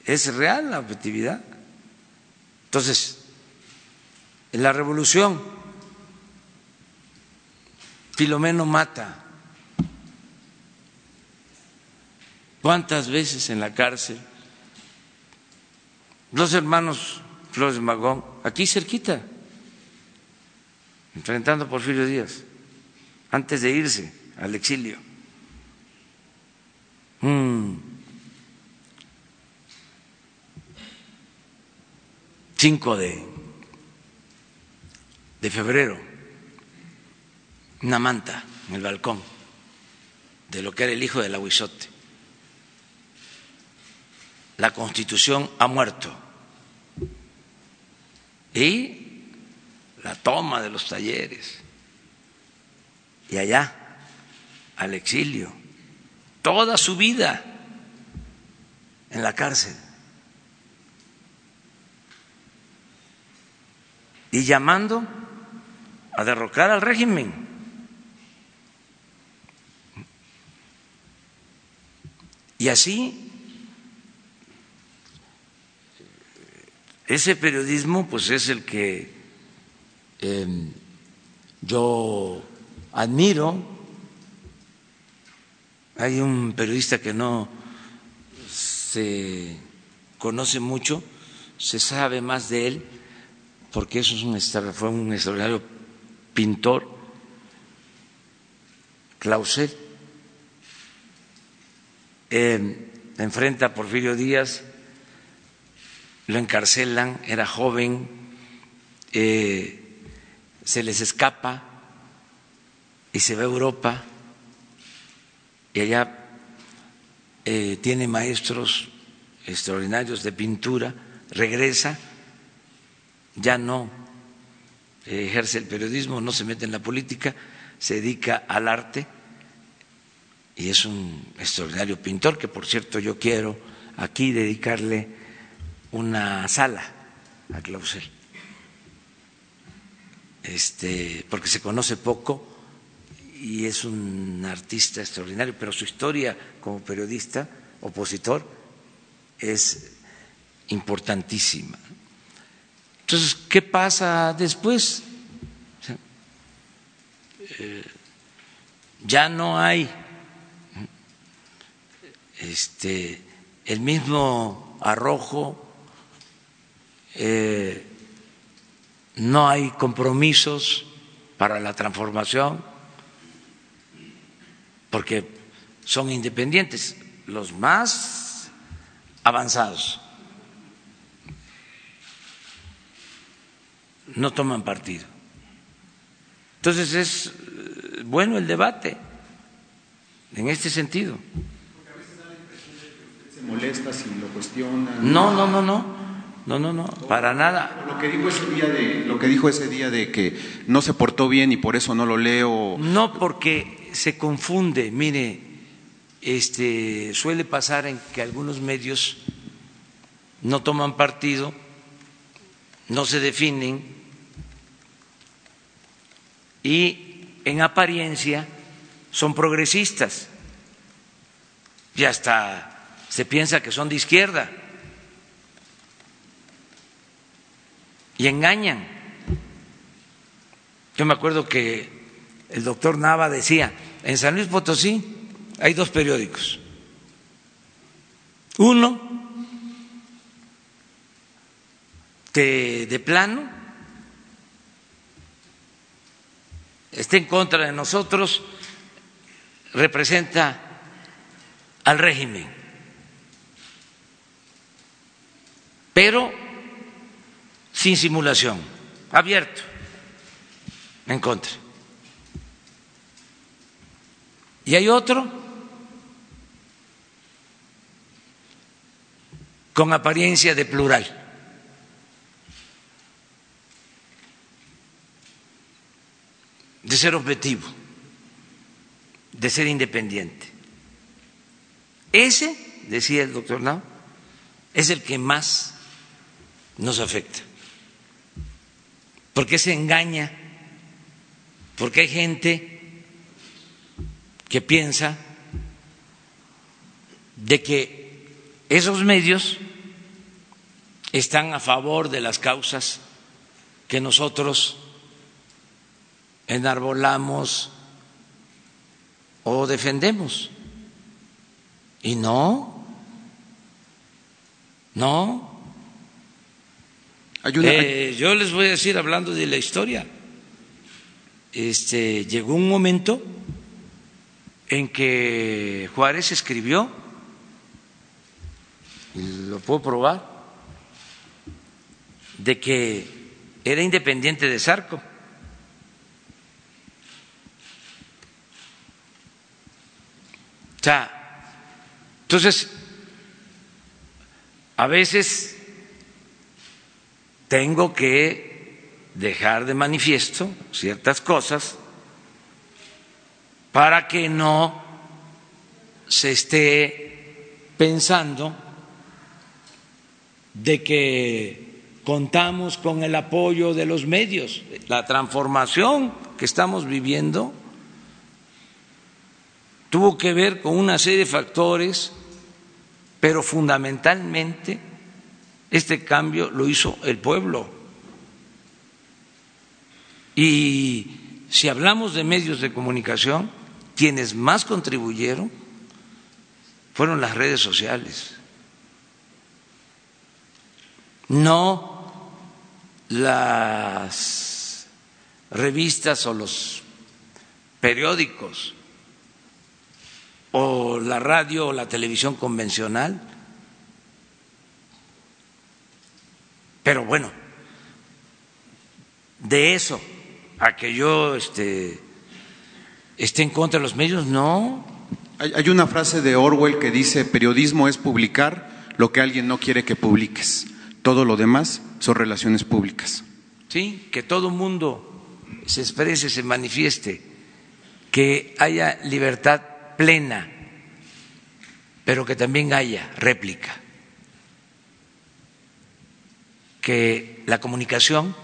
¿Es real la objetividad? Entonces, en la revolución, Filomeno mata. ¿Cuántas veces en la cárcel? Los hermanos Flores Magón, aquí cerquita, enfrentando a Porfirio Díaz, antes de irse al exilio. 5 de, de febrero, una manta en el balcón de lo que era el hijo del aguizote. La constitución ha muerto. Y la toma de los talleres. Y allá, al exilio. Toda su vida en la cárcel. y llamando a derrocar al régimen. Y así ese periodismo pues es el que em, yo admiro. Hay un periodista que no se conoce mucho, se sabe más de él, porque eso es fue un extraordinario pintor, Clausel. enfrenta a Porfirio Díaz, lo encarcelan, era joven, eh, se les escapa y se va a Europa y allá eh, tiene maestros extraordinarios de pintura, regresa ya no ejerce el periodismo, no se mete en la política, se dedica al arte y es un extraordinario pintor que, por cierto, yo quiero aquí dedicarle una sala a Clausel, este, porque se conoce poco y es un artista extraordinario, pero su historia como periodista, opositor, es importantísima. Entonces, ¿qué pasa después? eh, ya no hay este, el mismo arrojo, eh, no hay compromisos para la transformación, porque son independientes, los más avanzados. No toman partido. Entonces es eh, bueno el debate en este sentido. ¿Se molesta si lo cuestiona? No, no, no, no. No, no, no, para nada. Lo que dijo ese día de lo que dijo ese día de que no se portó bien y por eso no lo leo. No, porque se confunde. Mire, este suele pasar en que algunos medios no toman partido, no se definen y en apariencia son progresistas. Y hasta se piensa que son de izquierda. Y engañan. Yo me acuerdo que el doctor Nava decía, en San Luis Potosí hay dos periódicos. Uno de plano está en contra de nosotros, representa al régimen, pero sin simulación, abierto, en contra. Y hay otro con apariencia de plural. De ser objetivo, de ser independiente. Ese, decía el doctor Nau, es el que más nos afecta, porque se engaña, porque hay gente que piensa de que esos medios están a favor de las causas que nosotros enarbolamos o defendemos. Y no, no. Eh, yo les voy a decir, hablando de la historia, este, llegó un momento en que Juárez escribió, y lo puedo probar, de que era independiente de Zarco. O sea, entonces, a veces tengo que dejar de manifiesto ciertas cosas para que no se esté pensando de que contamos con el apoyo de los medios. La transformación que estamos viviendo tuvo que ver con una serie de factores, pero fundamentalmente este cambio lo hizo el pueblo. Y si hablamos de medios de comunicación, quienes más contribuyeron fueron las redes sociales, no las revistas o los periódicos o la radio o la televisión convencional. Pero bueno, de eso a que yo este, esté en contra de los medios, no. Hay, una frase de Orwell que dice, periodismo es publicar lo que alguien no quiere que publiques. Todo lo demás son relaciones públicas. Sí, que todo mundo se exprese, se manifieste, que haya libertad plena, pero que también haya réplica, que la comunicación,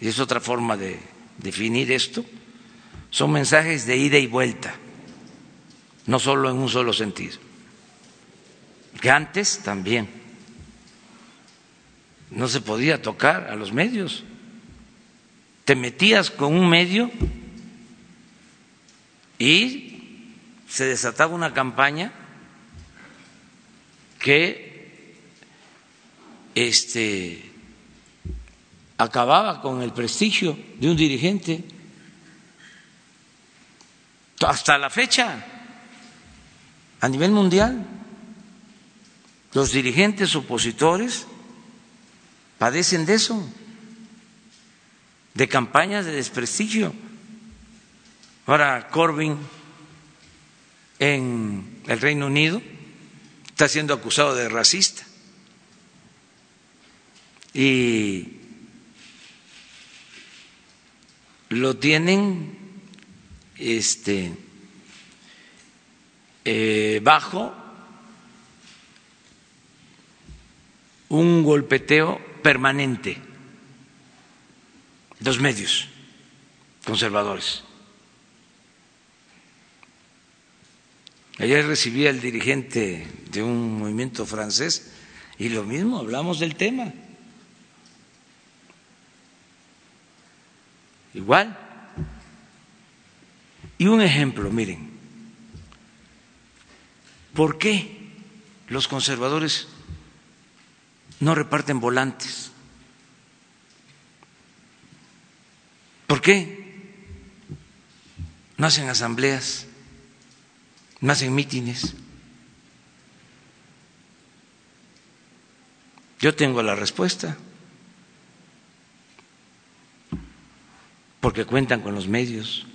y es otra forma de definir esto, son mensajes de ida y vuelta, no solo en un solo sentido, que antes también no se podía tocar a los medios, te metías con un medio Y se desataba una campaña que este, acababa con el prestigio de un dirigente hasta la fecha a nivel mundial. Los dirigentes opositores padecen de eso, de campañas de desprestigio. Ahora Corbyn en el Reino Unido está siendo acusado de racista. Y lo tienen este, eh, bajo un golpeteo permanente los medios conservadores. Ayer recibí al dirigente de un movimiento francés y lo mismo, hablamos del tema. Igual. Y un ejemplo, miren, ¿por qué los conservadores no reparten volantes? ¿Por qué no hacen asambleas, no hacen mítines? Yo tengo la respuesta. Porque cuentan con los medios.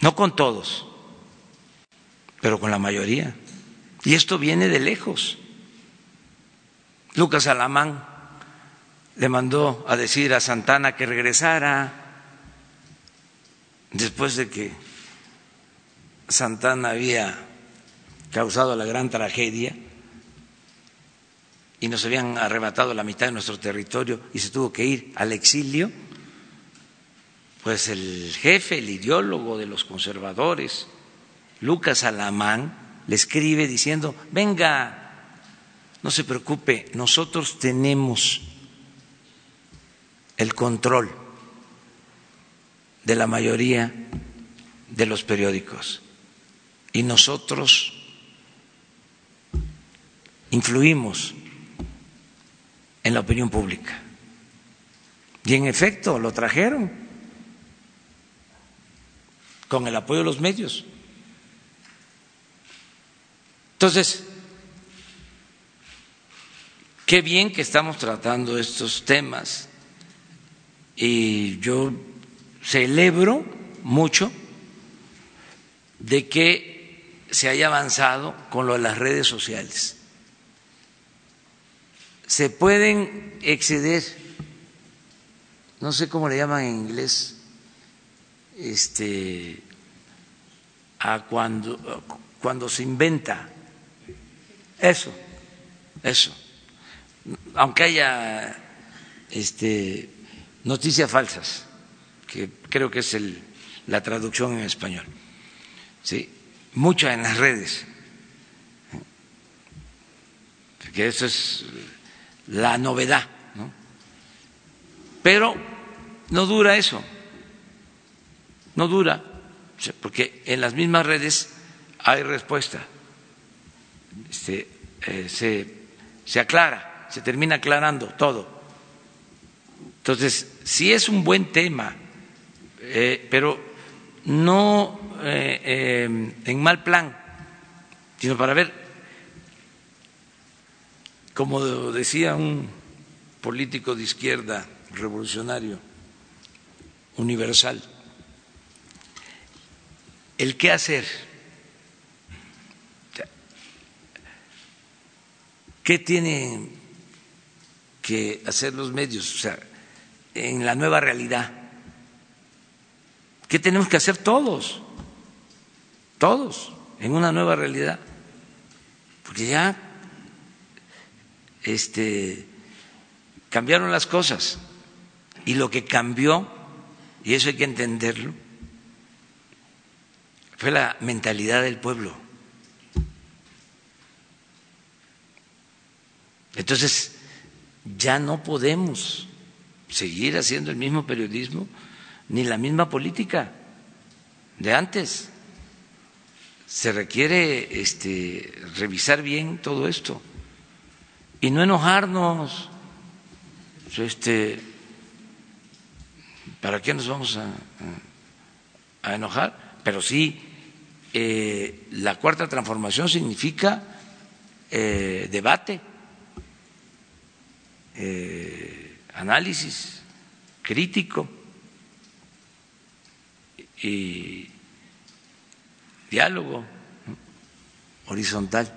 No con todos, pero con la mayoría. Y esto viene de lejos. Lucas Alamán le mandó a decir a Santana que regresara después de que Santana había causado la gran tragedia y nos habían arrebatado la mitad de nuestro territorio y se tuvo que ir al exilio pues el jefe, el ideólogo de los conservadores, Lucas Alamán, le escribe diciendo, venga, no se preocupe, nosotros tenemos el control de la mayoría de los periódicos y nosotros influimos en la opinión pública. Y en efecto, lo trajeron con el apoyo de los medios. Entonces, qué bien que estamos tratando estos temas y yo celebro mucho de que se haya avanzado con lo de las redes sociales. Se pueden exceder, no sé cómo le llaman en inglés, este, a cuando, cuando se inventa. Eso, eso, aunque haya este, noticias falsas, que creo que es el, la traducción en español, ¿sí? muchas en las redes, que eso es la novedad, ¿no? pero no dura eso no dura, porque en las mismas redes hay respuesta, este, eh, se, se aclara, se termina aclarando todo. Entonces, sí es un buen tema, eh, pero no eh, en mal plan, sino para ver, como decía un político de izquierda revolucionario universal, el qué hacer. ¿Qué tienen que hacer los medios? O sea, en la nueva realidad. ¿Qué tenemos que hacer todos? Todos, en una nueva realidad. Porque ya este, cambiaron las cosas. Y lo que cambió, y eso hay que entenderlo, fue la mentalidad del pueblo. Entonces, ya no podemos seguir haciendo el mismo periodismo ni la misma política de antes. Se requiere este, revisar bien todo esto y no enojarnos. Este, ¿Para qué nos vamos a, enojar? Pero sí, eh, la cuarta transformación significa eh, debate, eh, análisis crítico y diálogo horizontal.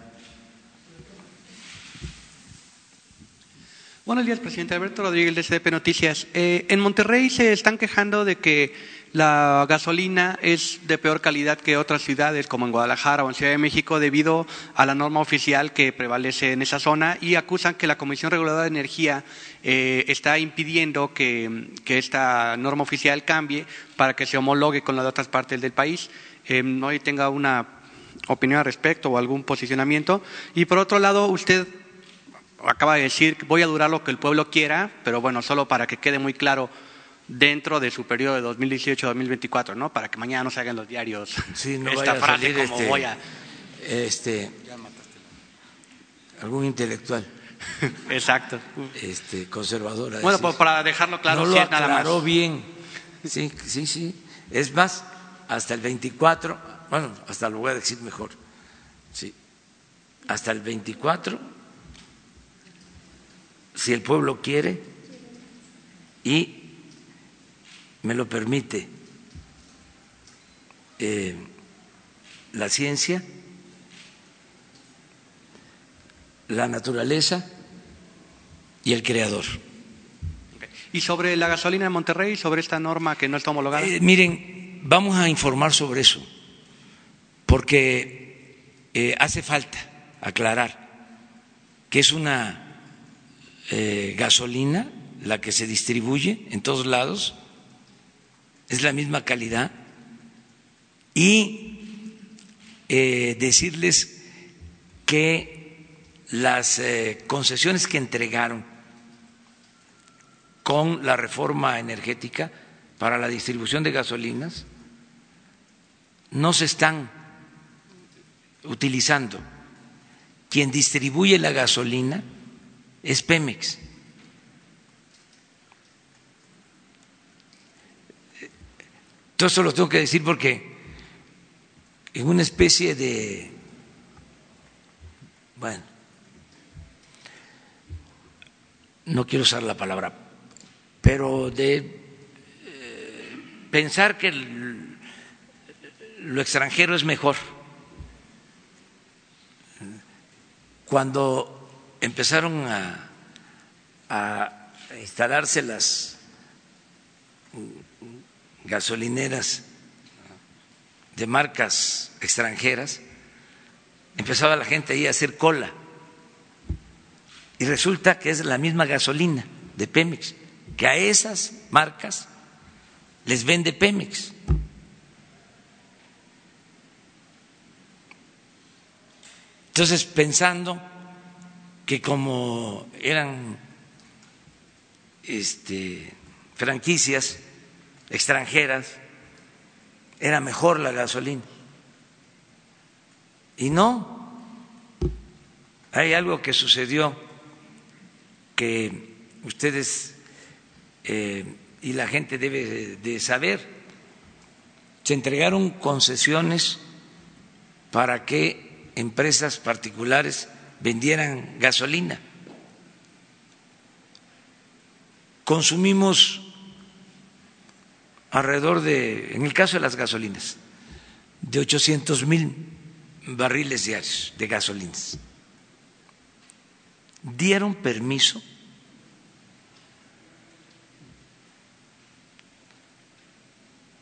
Buenos días, presidente Alberto Rodríguez de CDP Noticias. Eh, en Monterrey se están quejando de que la gasolina es de peor calidad que otras ciudades como en Guadalajara o en Ciudad de México debido a la norma oficial que prevalece en esa zona y acusan que la Comisión Reguladora de Energía eh, está impidiendo que, esta norma oficial cambie para que se homologue con la de otras partes del país. Eh, no tenga una opinión al respecto o algún posicionamiento. Y por otro lado, usted acaba de decir que voy a durar lo que el pueblo quiera, pero bueno, solo para que quede muy claro dentro de su periodo de 2018-2024, ¿no? Para que mañana no se hagan los diarios sí, no esta frase como este, voy a... Este, algún intelectual. <laughs> Exacto. Este, conservador. Bueno, pues para dejarlo claro, no lo aclaró bien. Sí, sí, sí. Es más, hasta el 24, bueno, hasta lo voy a decir mejor. Sí. Hasta el 24 si el pueblo quiere y me lo permite eh, la ciencia, la naturaleza y el creador. ¿Y sobre la gasolina en Monterrey, sobre esta norma que no está homologada? Eh, miren, vamos a informar sobre eso, porque eh, hace falta aclarar que es una eh, gasolina, la que se distribuye en todos lados, es la misma calidad. Y decirles que las eh, concesiones que entregaron con la reforma energética para la distribución de gasolinas no se están utilizando. Quien distribuye la gasolina es Pemex. Todo esto lo tengo que decir porque en una especie de, bueno, no quiero usar la palabra, pero de eh, pensar que lo extranjero es mejor. Cuando empezaron a, instalarse las gasolineras de marcas extranjeras, empezaba la gente ahí a hacer cola. Y resulta que es la misma gasolina de Pemex, que a esas marcas les vende Pemex. Entonces, pensando que como eran este, franquicias extranjeras, era mejor la gasolina. Y no, hay algo que sucedió que ustedes eh, y la gente debe de saber. Se entregaron concesiones para que empresas particulares vendieran gasolina. Consumimos alrededor de, en el caso de las gasolinas, de 800 mil barriles diarios de gasolinas. Dieron permiso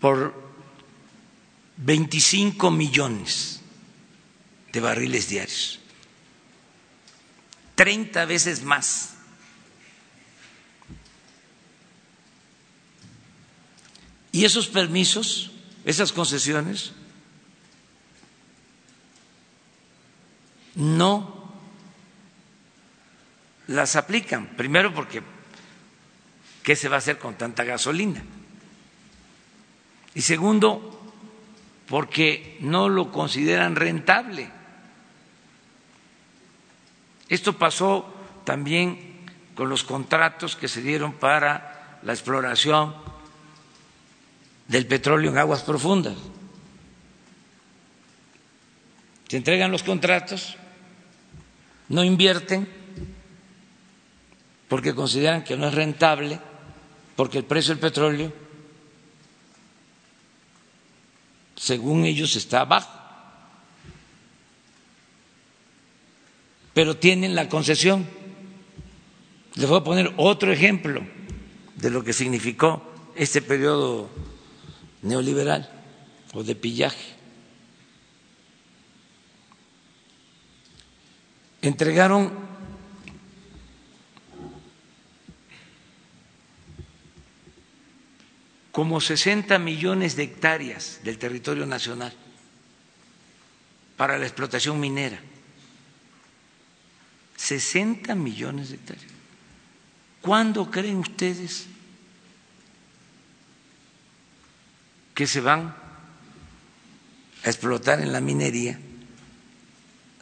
por 25 millones de barriles diarios. 30 veces más. Y esos permisos, esas concesiones, no las aplican. Primero porque, ¿qué se va a hacer con tanta gasolina? Y segundo, porque no lo consideran rentable. Esto pasó también con los contratos que se dieron para la exploración del petróleo en aguas profundas. Se entregan los contratos, no invierten porque consideran que no es rentable, porque el precio del petróleo, según ellos, está bajo. Pero tienen la concesión. Les voy a poner otro ejemplo de lo que significó este periodo neoliberal o de pillaje. Entregaron como 60 millones de hectáreas del territorio nacional para la explotación minera. 60 millones de hectáreas. ¿Cuándo creen ustedes que se van a explotar en la minería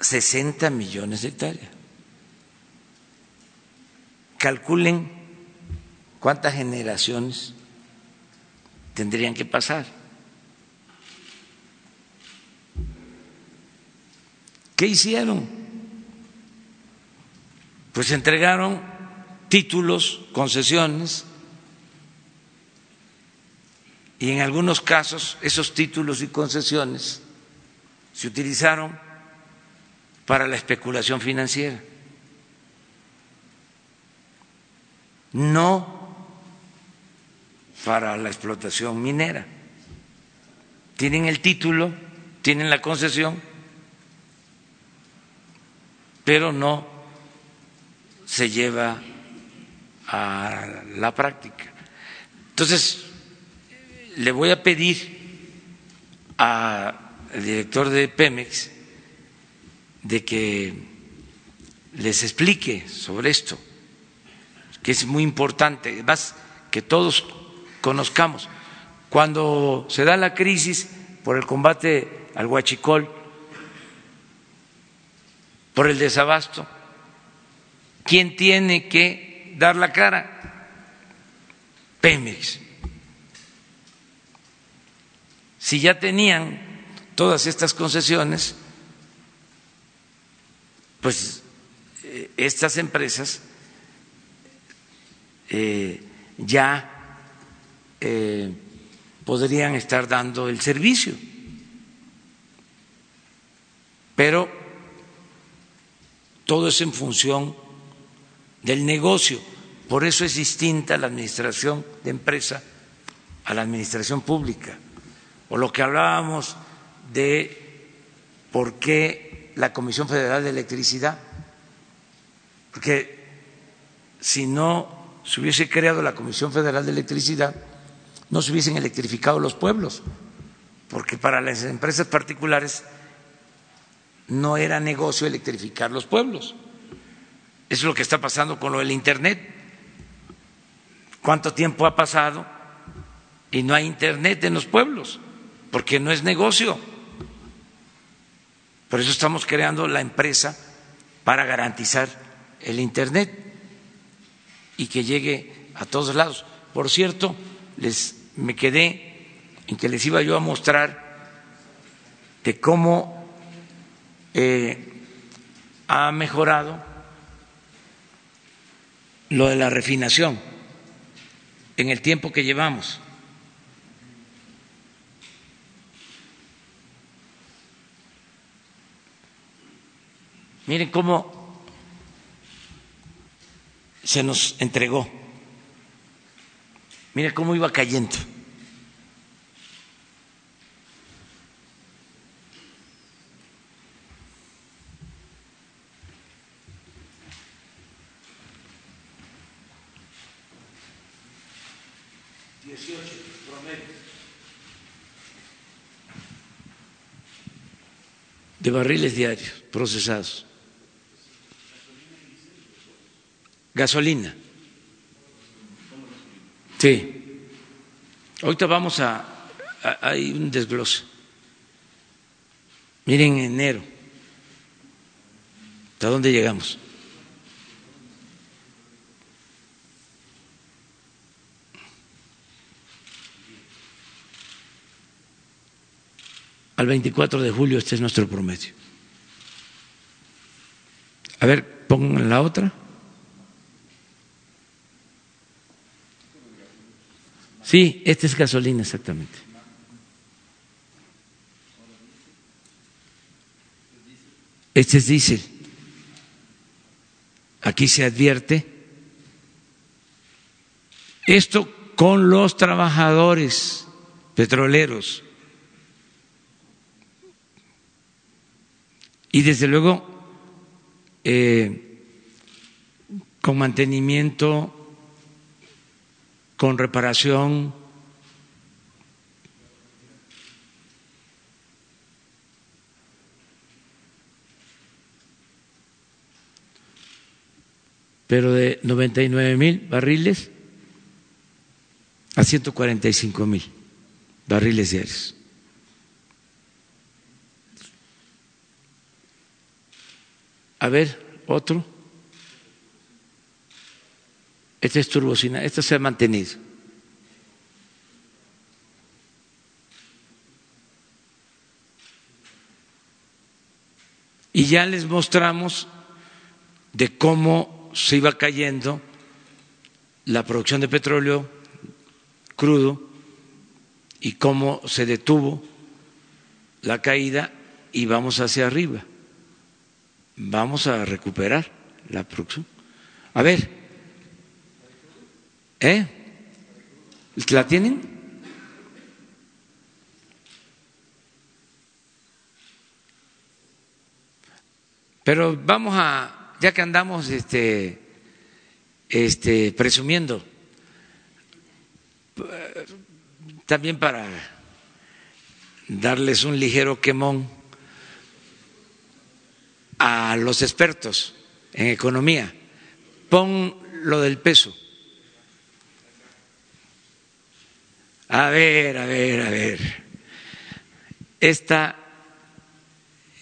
60 millones de hectáreas? Calculen cuántas generaciones tendrían que pasar. ¿Qué hicieron? Pues entregaron títulos, concesiones, y en algunos casos esos títulos y concesiones se utilizaron para la especulación financiera. No para la explotación minera. Tienen el título, tienen la concesión, pero no se lleva a la práctica. Entonces, le voy a pedir al director de Pemex de que les explique sobre esto, que es muy importante, más que todos conozcamos. Cuando se da la crisis por el combate al huachicol, por el desabasto, ¿quién tiene que dar la cara? Pemex. Si ya tenían todas estas concesiones, pues eh, estas empresas eh, ya eh, podrían estar dando el servicio. Pero todo es en función del negocio. Por eso es distinta la administración de empresa a la administración pública. O lo que hablábamos de por qué la Comisión Federal de Electricidad. Porque si no se hubiese creado la Comisión Federal de Electricidad, no se hubiesen electrificado los pueblos, porque para las empresas particulares no era negocio electrificar los pueblos. Eso es lo que está pasando con lo del Internet. ¿Cuánto tiempo ha pasado y no hay Internet en los pueblos? Porque no es negocio. Por eso estamos creando la empresa para garantizar el Internet y que llegue a todos lados. Por cierto, les me quedé en que les iba yo a mostrar de cómo eh, ha mejorado lo de la refinación en el tiempo que llevamos. Miren cómo se nos entregó. Miren cómo iba cayendo. de barriles diarios procesados. Gasolina. Sí. Ahorita vamos a, hay un desglose. Miren en enero, ¿hasta dónde llegamos? Al 24 de julio este es nuestro promedio. A ver, pongan la otra. Sí, esta es gasolina exactamente. Este es diésel. Aquí se advierte esto con los trabajadores petroleros. Y desde luego eh, con mantenimiento, con reparación, pero de 99 mil barriles a 145 mil barriles diarios. A ver, otro. Esta es turbocina, esta se ha mantenido. Y ya les mostramos de cómo se iba cayendo la producción de petróleo crudo y cómo se detuvo la caída y vamos hacia arriba. Vamos a recuperar la producción. A ver, ¿eh? ¿La tienen? Pero vamos a ya que andamos este, este, presumiendo, también para darles un ligero quemón a los expertos en economía, pon lo del peso. A ver, a ver, a ver. Esta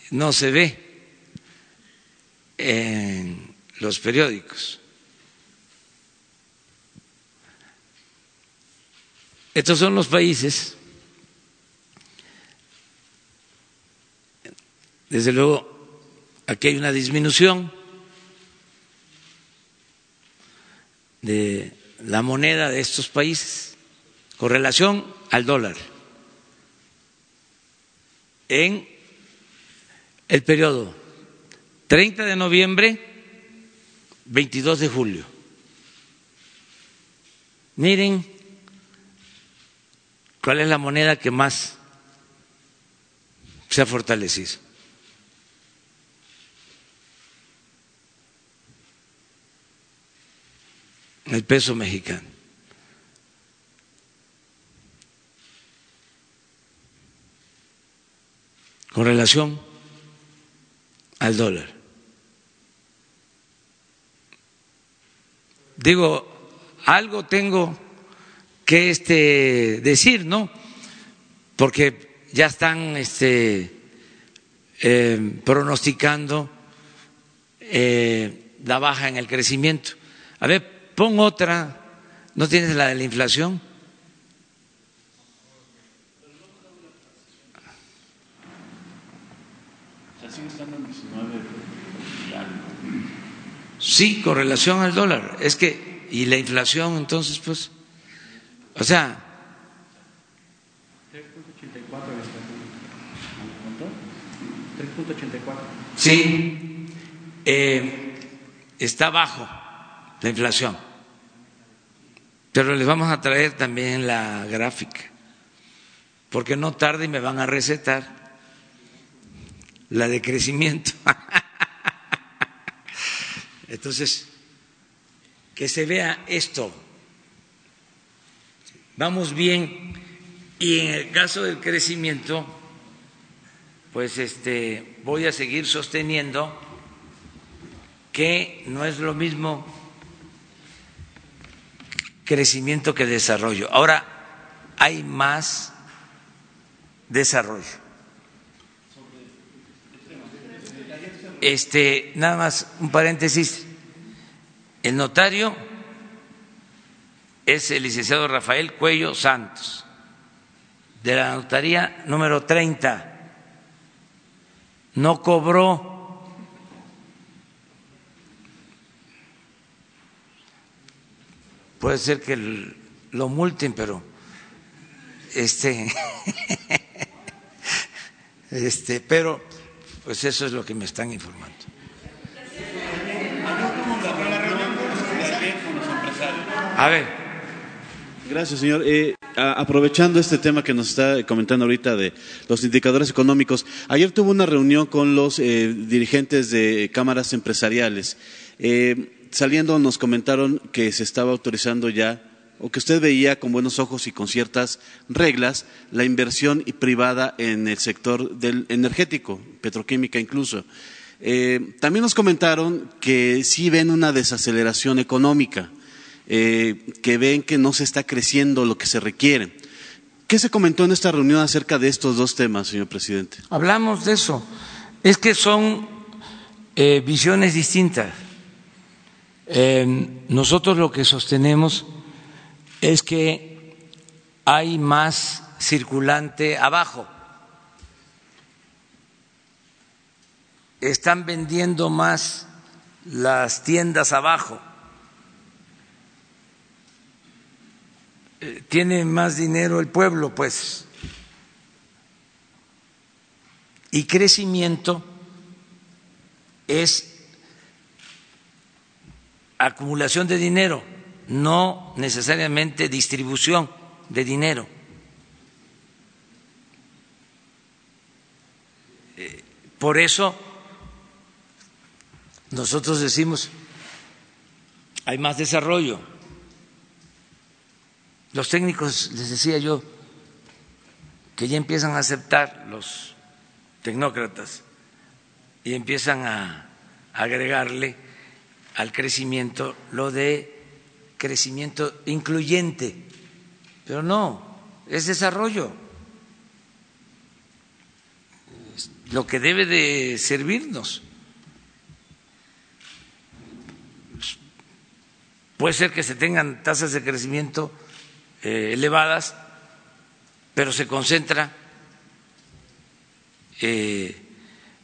no se ve en los periódicos. Estos son los países, desde luego, aquí hay una disminución de la moneda de estos países con relación al dólar en el periodo 30 de noviembre, 22 de julio. Miren cuál es la moneda que más se ha fortalecido. El peso mexicano. Con relación al dólar. digo, algo tengo que este, decir, ¿no? Porque ya están este, eh, pronosticando eh, la baja en el crecimiento. A ver, pon otra, ¿no tienes la de la inflación? Sí, con relación al dólar. Es que, y la inflación, entonces, pues, o sea. 3.84 3.84. Sí, eh, está bajo la inflación. Pero les vamos a traer también la gráfica, porque no tarde y me van a recetar la de crecimiento. <laughs> Entonces, que se vea esto. Vamos bien y en el caso del crecimiento, pues este voy a seguir sosteniendo que no es lo mismo crecimiento que desarrollo. Ahora hay más desarrollo. Este, nada más un paréntesis. El notario es el licenciado Rafael Cuello Santos, de la notaría número 30. No cobró puede ser que lo multen, pero este, <laughs> este, pero pues eso es lo que me están informando. A ver. Gracias, señor. Eh, aprovechando este tema que nos está comentando ahorita de los indicadores económicos, ayer tuvo una reunión con los eh, dirigentes de cámaras empresariales. Eh, saliendo nos comentaron que se estaba autorizando ya o que usted veía con buenos ojos y con ciertas reglas la inversión privada en el sector del energético, petroquímica incluso. Eh, también nos comentaron que sí ven una desaceleración económica, eh, que ven que no se está creciendo lo que se requiere. ¿Qué se comentó en esta reunión acerca de estos dos temas, señor presidente? Hablamos de eso. Es que son eh, visiones distintas. nosotros lo que sostenemos es que hay más circulante abajo. Están vendiendo más las tiendas abajo. Eh, tiene más dinero el pueblo, pues. Y crecimiento es acumulación de dinero no necesariamente distribución de dinero. Eh, por eso nosotros decimos, hay más desarrollo. Los técnicos, les decía yo, que ya empiezan a aceptar los tecnócratas y empiezan a agregarle al crecimiento lo de crecimiento incluyente, pero no, es desarrollo. Lo que debe de servirnos. Puede ser que se tengan tasas de crecimiento eh, elevadas, pero se concentra eh,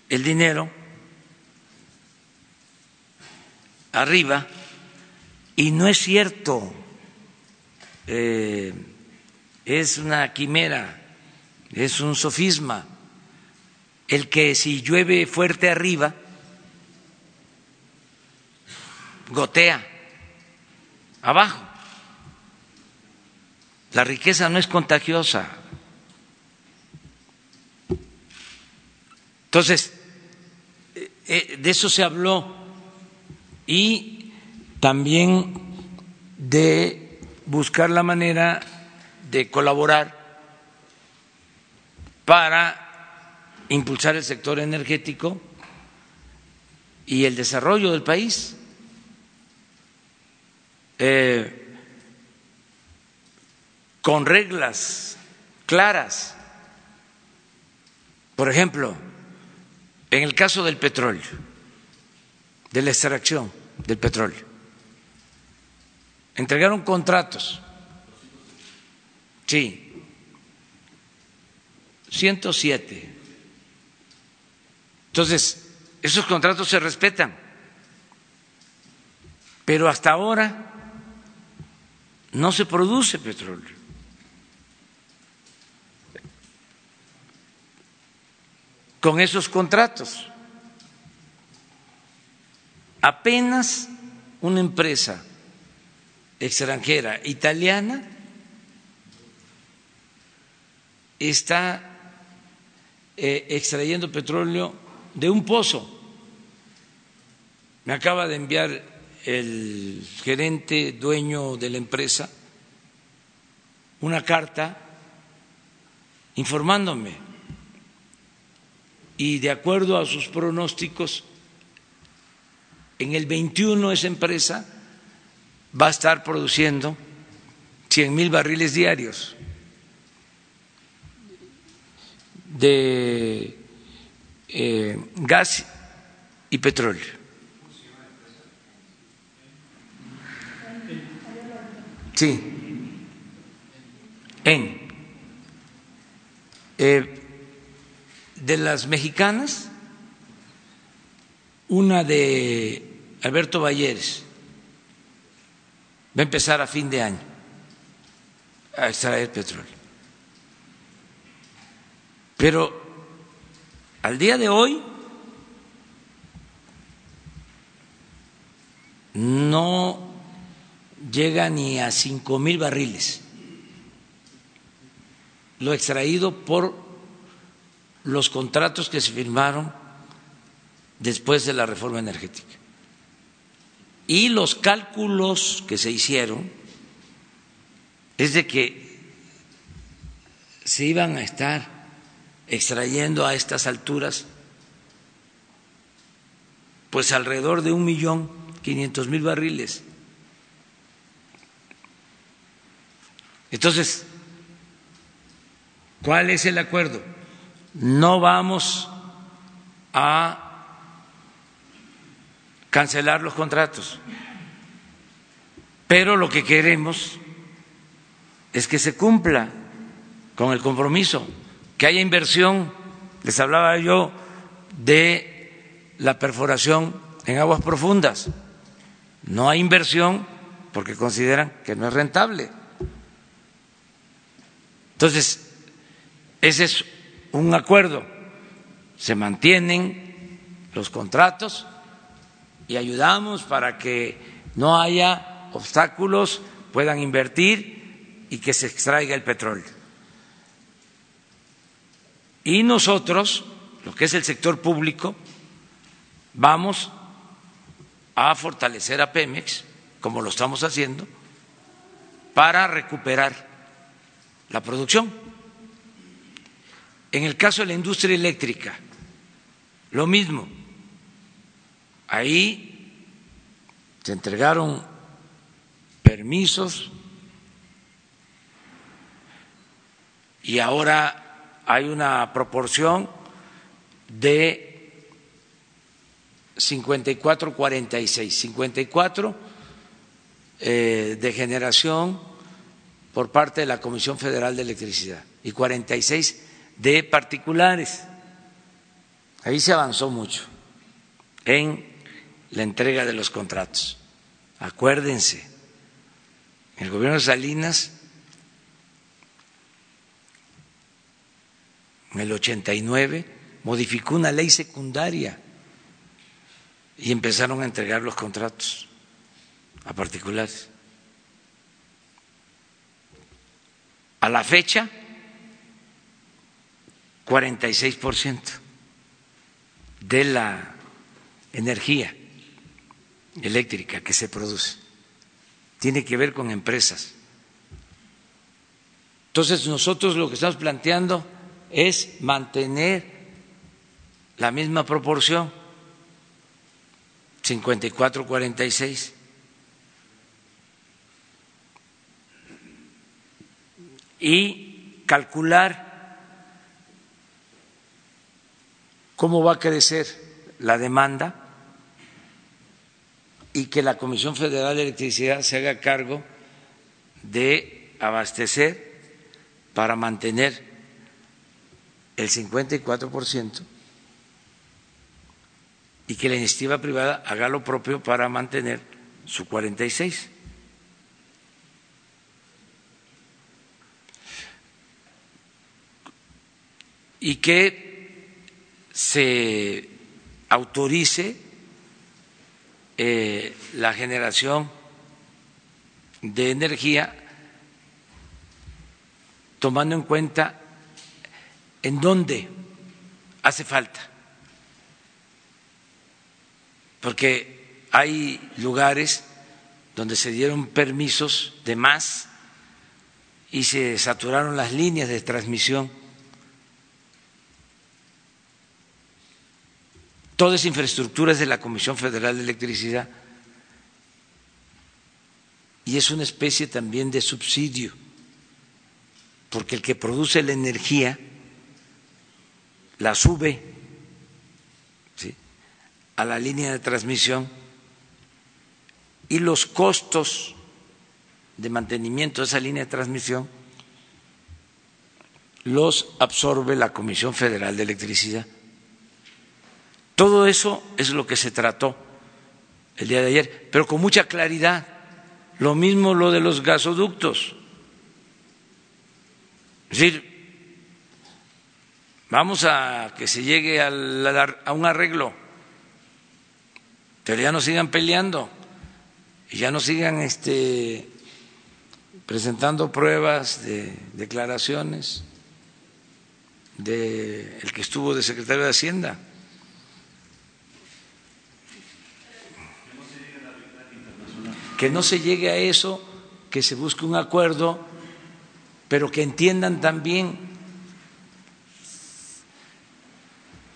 el dinero arriba y no es cierto, eh, es una quimera, es un sofisma, el que si llueve fuerte arriba, gotea abajo. La riqueza no es contagiosa. Entonces, eh, eh, de eso se habló y también de buscar la manera de colaborar para impulsar el sector energético y el desarrollo del país. Eh, con reglas claras. Por ejemplo, en el caso del petróleo, de la extracción del petróleo entregaron contratos. Sí, 107. Entonces, esos contratos se respetan, pero hasta ahora no se produce petróleo. Con esos contratos, apenas una empresa extranjera italiana está eh, extrayendo petróleo de un pozo. Me acaba de enviar el gerente dueño de la empresa una carta informándome y de acuerdo a sus pronósticos, en el 21 esa empresa va a estar produciendo 100 mil barriles diarios. de eh, gas y petróleo. Sí, en eh, de las mexicanas, una de Alberto Valleres va a empezar a fin de año a extraer petróleo. Pero al día de hoy no llega ni a cinco mil barriles lo extraído por los contratos que se firmaron después de la reforma energética. Y los cálculos que se hicieron es de que se iban a estar extrayendo a estas alturas pues alrededor de un millón quinientos mil barriles. Entonces, ¿cuál es el acuerdo? No vamos a cancelar los contratos, pero lo que queremos es que se cumpla con el compromiso, que haya inversión. Les hablaba yo de la perforación en aguas profundas. No hay inversión porque consideran que no es rentable. Entonces, ese es un acuerdo. Se mantienen los contratos y ayudamos para que no haya obstáculos, puedan invertir y que se extraiga el petróleo. Y nosotros, lo que es el sector público, vamos a fortalecer a Pemex, como lo estamos haciendo, para recuperar la producción. En el caso de la industria eléctrica, lo mismo. Ahí se entregaron permisos y ahora hay una proporción de 54-46, 54 eh, de generación por parte de la Comisión Federal de Electricidad y 46 de particulares. Ahí se avanzó mucho en la entrega de los contratos. Acuérdense, el gobierno de Salinas en el 89 modificó una ley secundaria y empezaron a entregar los contratos a particulares. A la fecha, 46% de la energía eléctrica que se produce tiene que ver con empresas. Entonces nosotros lo que estamos planteando es mantener la misma proporción, 54-46. Y calcular cómo va a crecer la demanda y que la Comisión Federal de Electricidad se haga cargo de abastecer para mantener el 54% y que la iniciativa privada haga lo propio para mantener su 46. Y que se autorice eh, la generación de energía tomando en cuenta en dónde hace falta, porque hay lugares donde se dieron permisos de más y se saturaron las líneas de transmisión. Toda esa infraestructura es de la Comisión Federal de Electricidad y es una especie también de subsidio, porque el que produce la energía la sube a la línea de transmisión y los costos de mantenimiento de esa línea de transmisión los absorbe la Comisión Federal de Electricidad. Todo eso es lo que se trató el día de ayer, pero con mucha claridad. Lo mismo lo de los gasoductos. Es decir, vamos a que se llegue a, un arreglo, pero ya no sigan peleando y ya no sigan este, presentando pruebas de declaraciones del el que estuvo de secretario de Hacienda. Que no se llegue a eso, que se busque un acuerdo, pero que entiendan también,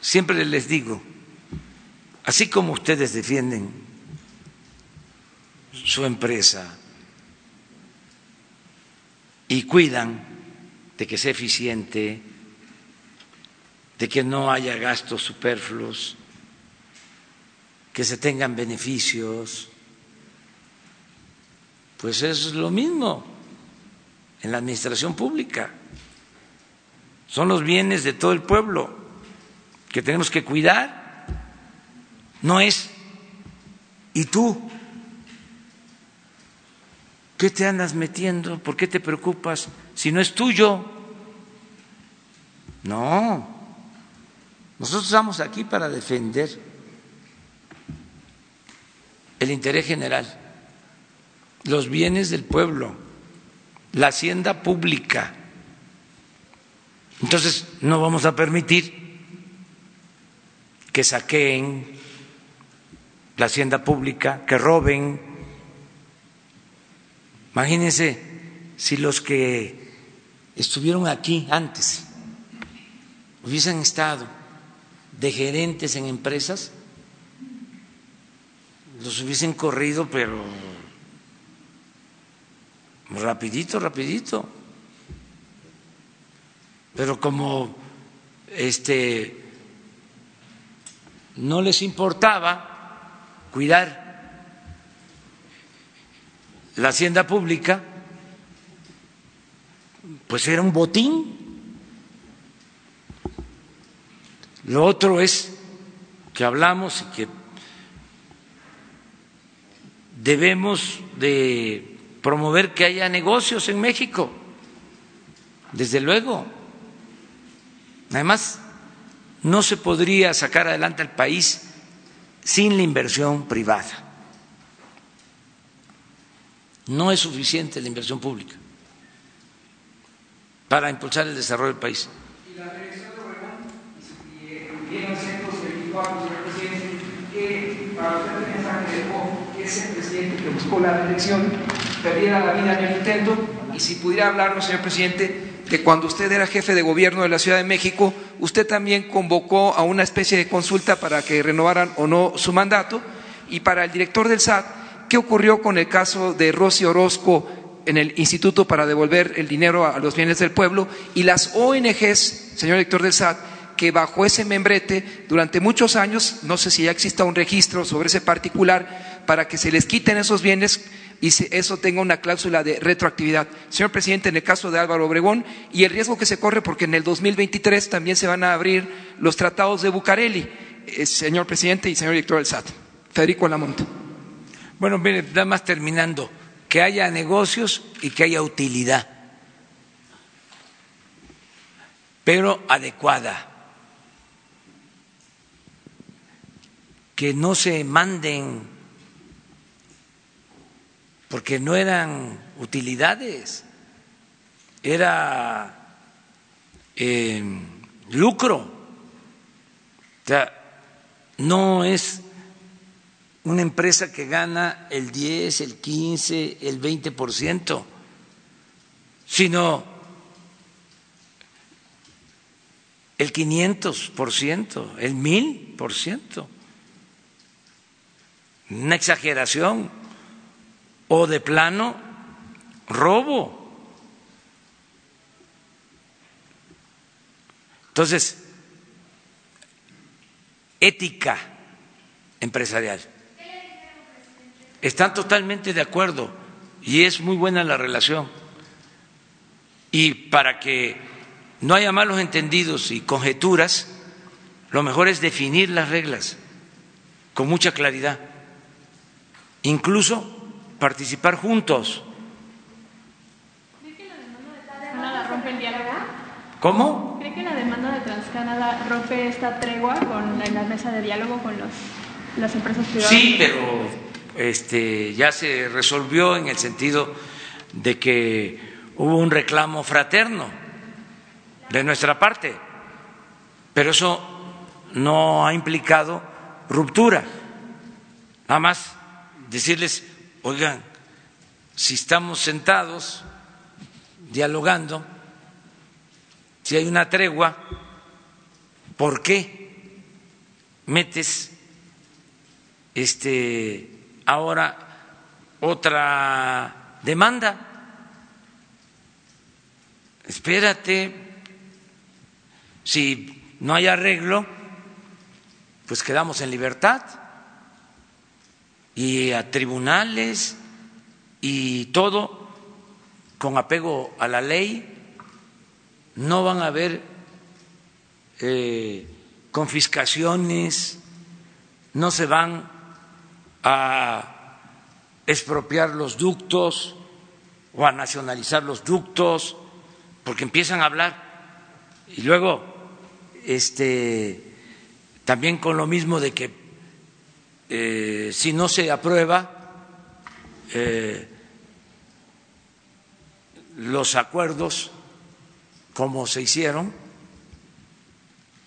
siempre les digo, así como ustedes defienden su empresa y cuidan de que sea eficiente, de que no haya gastos superfluos, que se tengan beneficios. Pues es lo mismo en la administración pública. Son los bienes de todo el pueblo que tenemos que cuidar. No es, ¿y tú? ¿Qué te andas metiendo? ¿Por qué te preocupas si no es tuyo? No, nosotros estamos aquí para defender el interés general, los bienes del pueblo, la hacienda pública. Entonces, no vamos a permitir que saqueen la hacienda pública, que roben. Imagínense si los que estuvieron aquí antes hubiesen estado de gerentes en empresas, los hubiesen corrido, pero rapidito, rapidito. Pero como este no les importaba cuidar la hacienda pública, pues era un botín Lo otro es que hablamos y que debemos de promover que haya negocios en México, desde luego. Además, no se podría sacar adelante el país sin la inversión privada. No es suficiente la inversión pública para impulsar el desarrollo del país. Tiene centros de 24, señor presidente, para usted presidente que buscó la reelección perdiera la vida en el intento. Y si pudiera hablarnos, señor presidente, de cuando usted era jefe de gobierno de la Ciudad de México, usted también convocó a una especie de consulta para que renovaran o no su mandato. Y para el director del SAT, ¿qué ocurrió con el caso de Rosy Orozco en el Instituto para devolver el dinero a los bienes del pueblo y las ONGs, señor director del SAT, que bajo ese membrete durante muchos años, no sé si ya exista un registro sobre ese particular, para que se les quiten esos bienes y eso tenga una cláusula de retroactividad. Señor presidente, en el caso de Álvaro Obregón y el riesgo que se corre porque en el 2023 también se van a abrir los tratados de Bucareli, eh, señor presidente y señor director del SAT. Federico Lamonte. Bueno, mire, nada más terminando, que haya negocios y que haya utilidad, pero adecuada que no se manden porque no eran utilidades, era eh, lucro. O sea, no es una empresa que gana el 10, el 15, el 20 por ciento, sino el 500 por ciento, el 1000 por ciento. Una exageración o de plano robo. Entonces, ética empresarial. Están totalmente de acuerdo y es muy buena la relación. Y para que no haya malos entendidos y conjeturas, lo mejor es definir las reglas con mucha claridad, incluso participar juntos. ¿Cree que la demanda de Transcanada rompe el diálogo? ¿Cómo? ¿Cree que la demanda de Transcanada rompe esta tregua con la mesa de diálogo con los, las empresas privadas? Sí, pero este, ya se resolvió en el sentido de que hubo un reclamo fraterno de nuestra parte, pero eso no ha implicado ruptura. Nada más decirles, oigan, si estamos sentados dialogando, si hay una tregua, ¿por qué metes este ahora otra demanda? Espérate, si no hay arreglo, pues quedamos en libertad y a tribunales y todo con apego a la ley. No van a haber eh, confiscaciones, no se van a expropiar los ductos o a nacionalizar los ductos, porque empiezan a hablar y luego este también con lo mismo de que eh, si no se aprueba eh, los acuerdos como se hicieron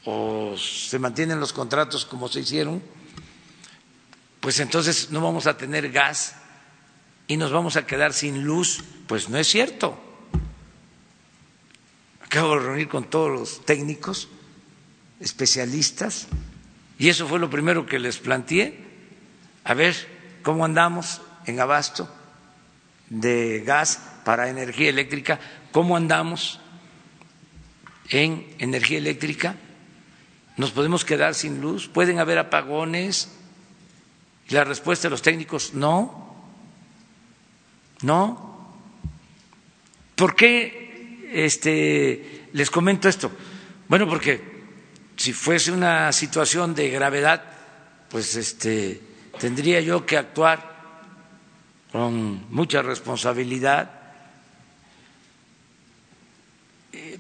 o se mantienen los contratos como se hicieron, pues entonces no vamos a tener gas y nos vamos a quedar sin luz. Pues no es cierto. Acabo de reunir con todos los técnicos, especialistas, y eso fue lo primero que les planteé, a ver cómo andamos en abasto de gas para energía eléctrica, cómo andamos en energía eléctrica, nos podemos quedar sin luz, pueden haber apagones. La respuesta de los técnicos, no, no. ¿Por qué este, les comento esto? Bueno, porque si fuese una situación de gravedad, pues este, tendría yo que actuar con mucha responsabilidad.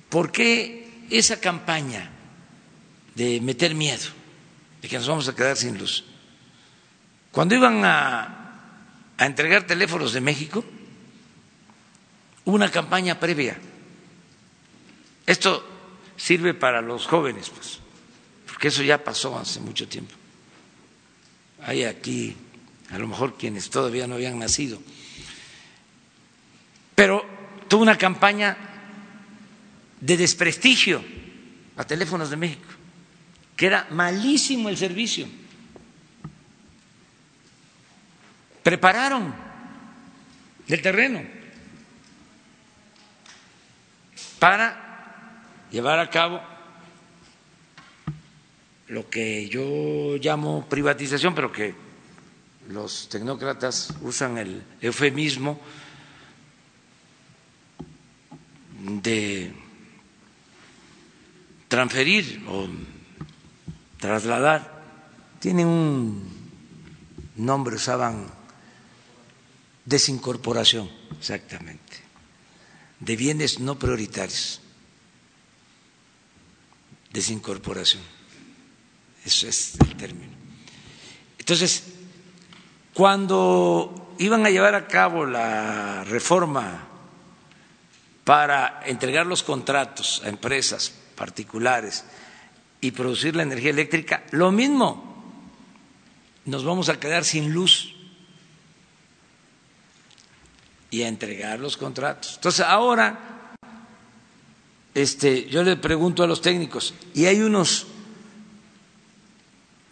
¿Por qué esa campaña de meter miedo de que nos vamos a quedar sin luz? Cuando iban a, a entregar teléfonos de México, hubo una campaña previa. Esto sirve para los jóvenes, pues, porque eso ya pasó hace mucho tiempo. Hay aquí a lo mejor quienes todavía no habían nacido. Pero tuvo una campaña de desprestigio a teléfonos de México, que era malísimo el servicio. Prepararon el terreno para llevar a cabo lo que yo llamo privatización, pero que los tecnócratas usan el eufemismo de transferir o trasladar, tienen un nombre, usaban desincorporación, exactamente, de bienes no prioritarios, desincorporación, eso es el término. Entonces, cuando iban a llevar a cabo la reforma para entregar los contratos a empresas particulares y producir la energía eléctrica, lo mismo, nos vamos a quedar sin luz y a entregar los contratos. Entonces, ahora este, yo le pregunto a los técnicos, y hay unos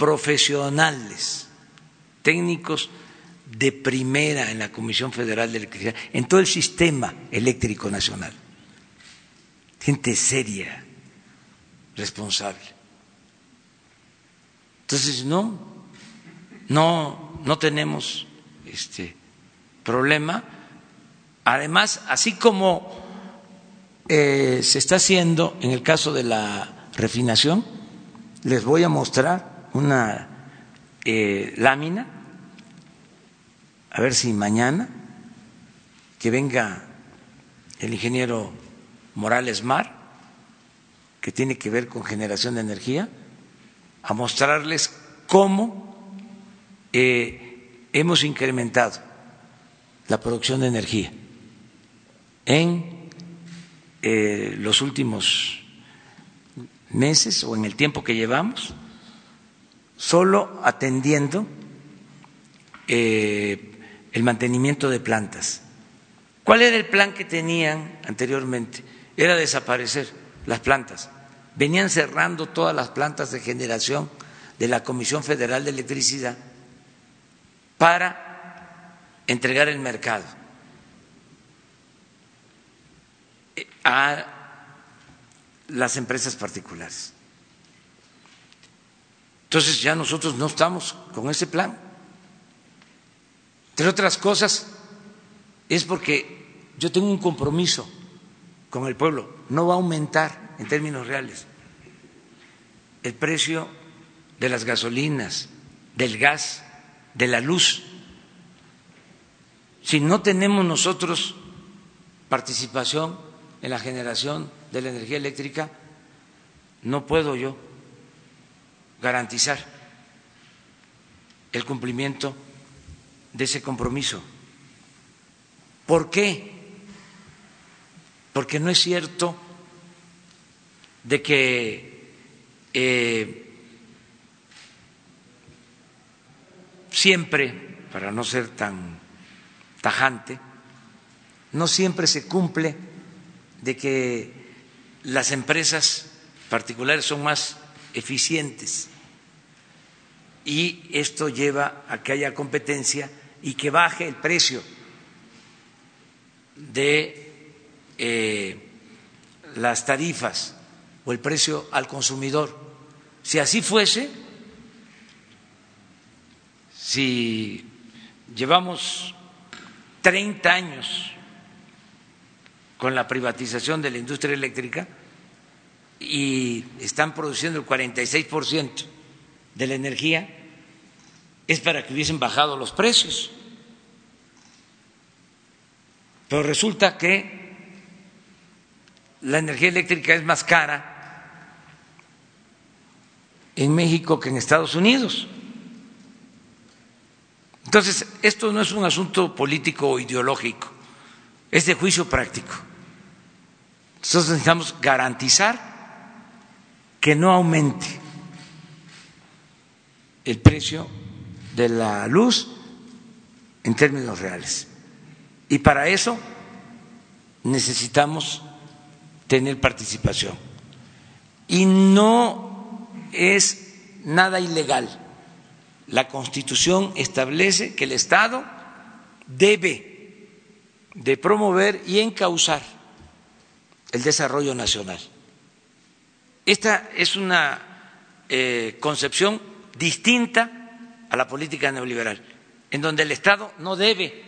profesionales técnicos de primera en la Comisión Federal de Electricidad, en todo el sistema eléctrico nacional. Gente seria, responsable. Entonces, no, no, no tenemos este problema. Además, así como eh, se está haciendo en el caso de la refinación, les voy a mostrar una eh, lámina, a ver si mañana que venga el ingeniero Morales Mar, que tiene que ver con generación de energía, a mostrarles cómo eh, hemos incrementado la producción de energía en eh, los últimos meses o en el tiempo que llevamos, solo atendiendo eh, el mantenimiento de plantas. ¿Cuál era el plan que tenían anteriormente? Era desaparecer las plantas. Venían cerrando todas las plantas de generación de la Comisión Federal de Electricidad para entregar el mercado a las empresas particulares. Entonces ya nosotros no estamos con ese plan. Entre otras cosas, es porque yo tengo un compromiso con el pueblo. No va a aumentar en términos reales el precio de las gasolinas, del gas, de la luz. Si no tenemos nosotros participación en la generación de la energía eléctrica, no puedo yo garantizar el cumplimiento de ese compromiso. ¿Por qué? Porque no es cierto de que eh, siempre, para no ser tan tajante, no siempre se cumple de que las empresas particulares son más eficientes y esto lleva a que haya competencia y que baje el precio de eh, las tarifas o el precio al consumidor. Si así fuese, si llevamos 30 años con la privatización de la industria eléctrica y están produciendo el 46% de la energía, es para que hubiesen bajado los precios. Pero resulta que la energía eléctrica es más cara en México que en Estados Unidos. Entonces, esto no es un asunto político o ideológico, es de juicio práctico. Nosotros necesitamos garantizar que no aumente el precio de la luz en términos reales. Y para eso necesitamos tener participación. Y no es nada ilegal. La Constitución establece que el Estado debe de promover y encauzar el desarrollo nacional. Esta es una eh, concepción distinta a la política neoliberal, en donde el Estado no debe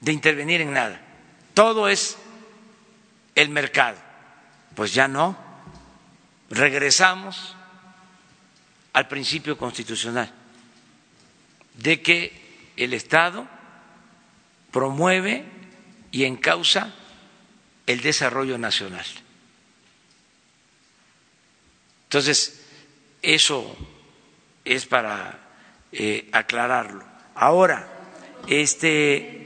de intervenir en nada. Todo es el mercado. Pues ya no. Regresamos al principio constitucional de que el Estado promueve y encausa el desarrollo nacional. Entonces, eso es para eh, aclararlo. Ahora, este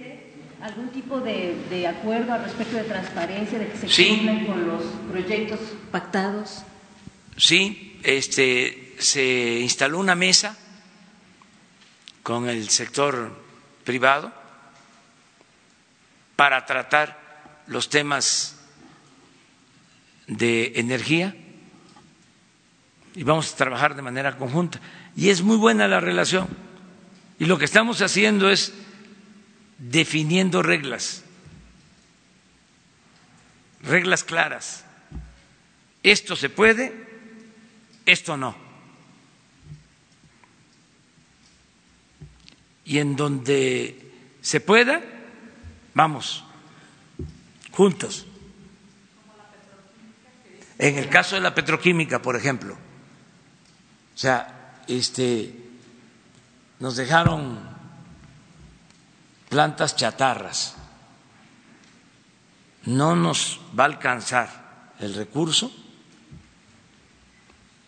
algún tipo de, acuerdo al respecto de transparencia, de que se cumplan con los proyectos pactados. Sí, este, se instaló una mesa con el sector privado para tratar los temas de energía y vamos a trabajar de manera conjunta y es muy buena la relación. Y lo que estamos haciendo es definiendo reglas, reglas claras. Esto se puede, esto no. Y en donde se pueda, vamos, juntos. En el caso de la petroquímica, por ejemplo. O sea, este, nos dejaron plantas chatarras. No nos va a alcanzar el recurso,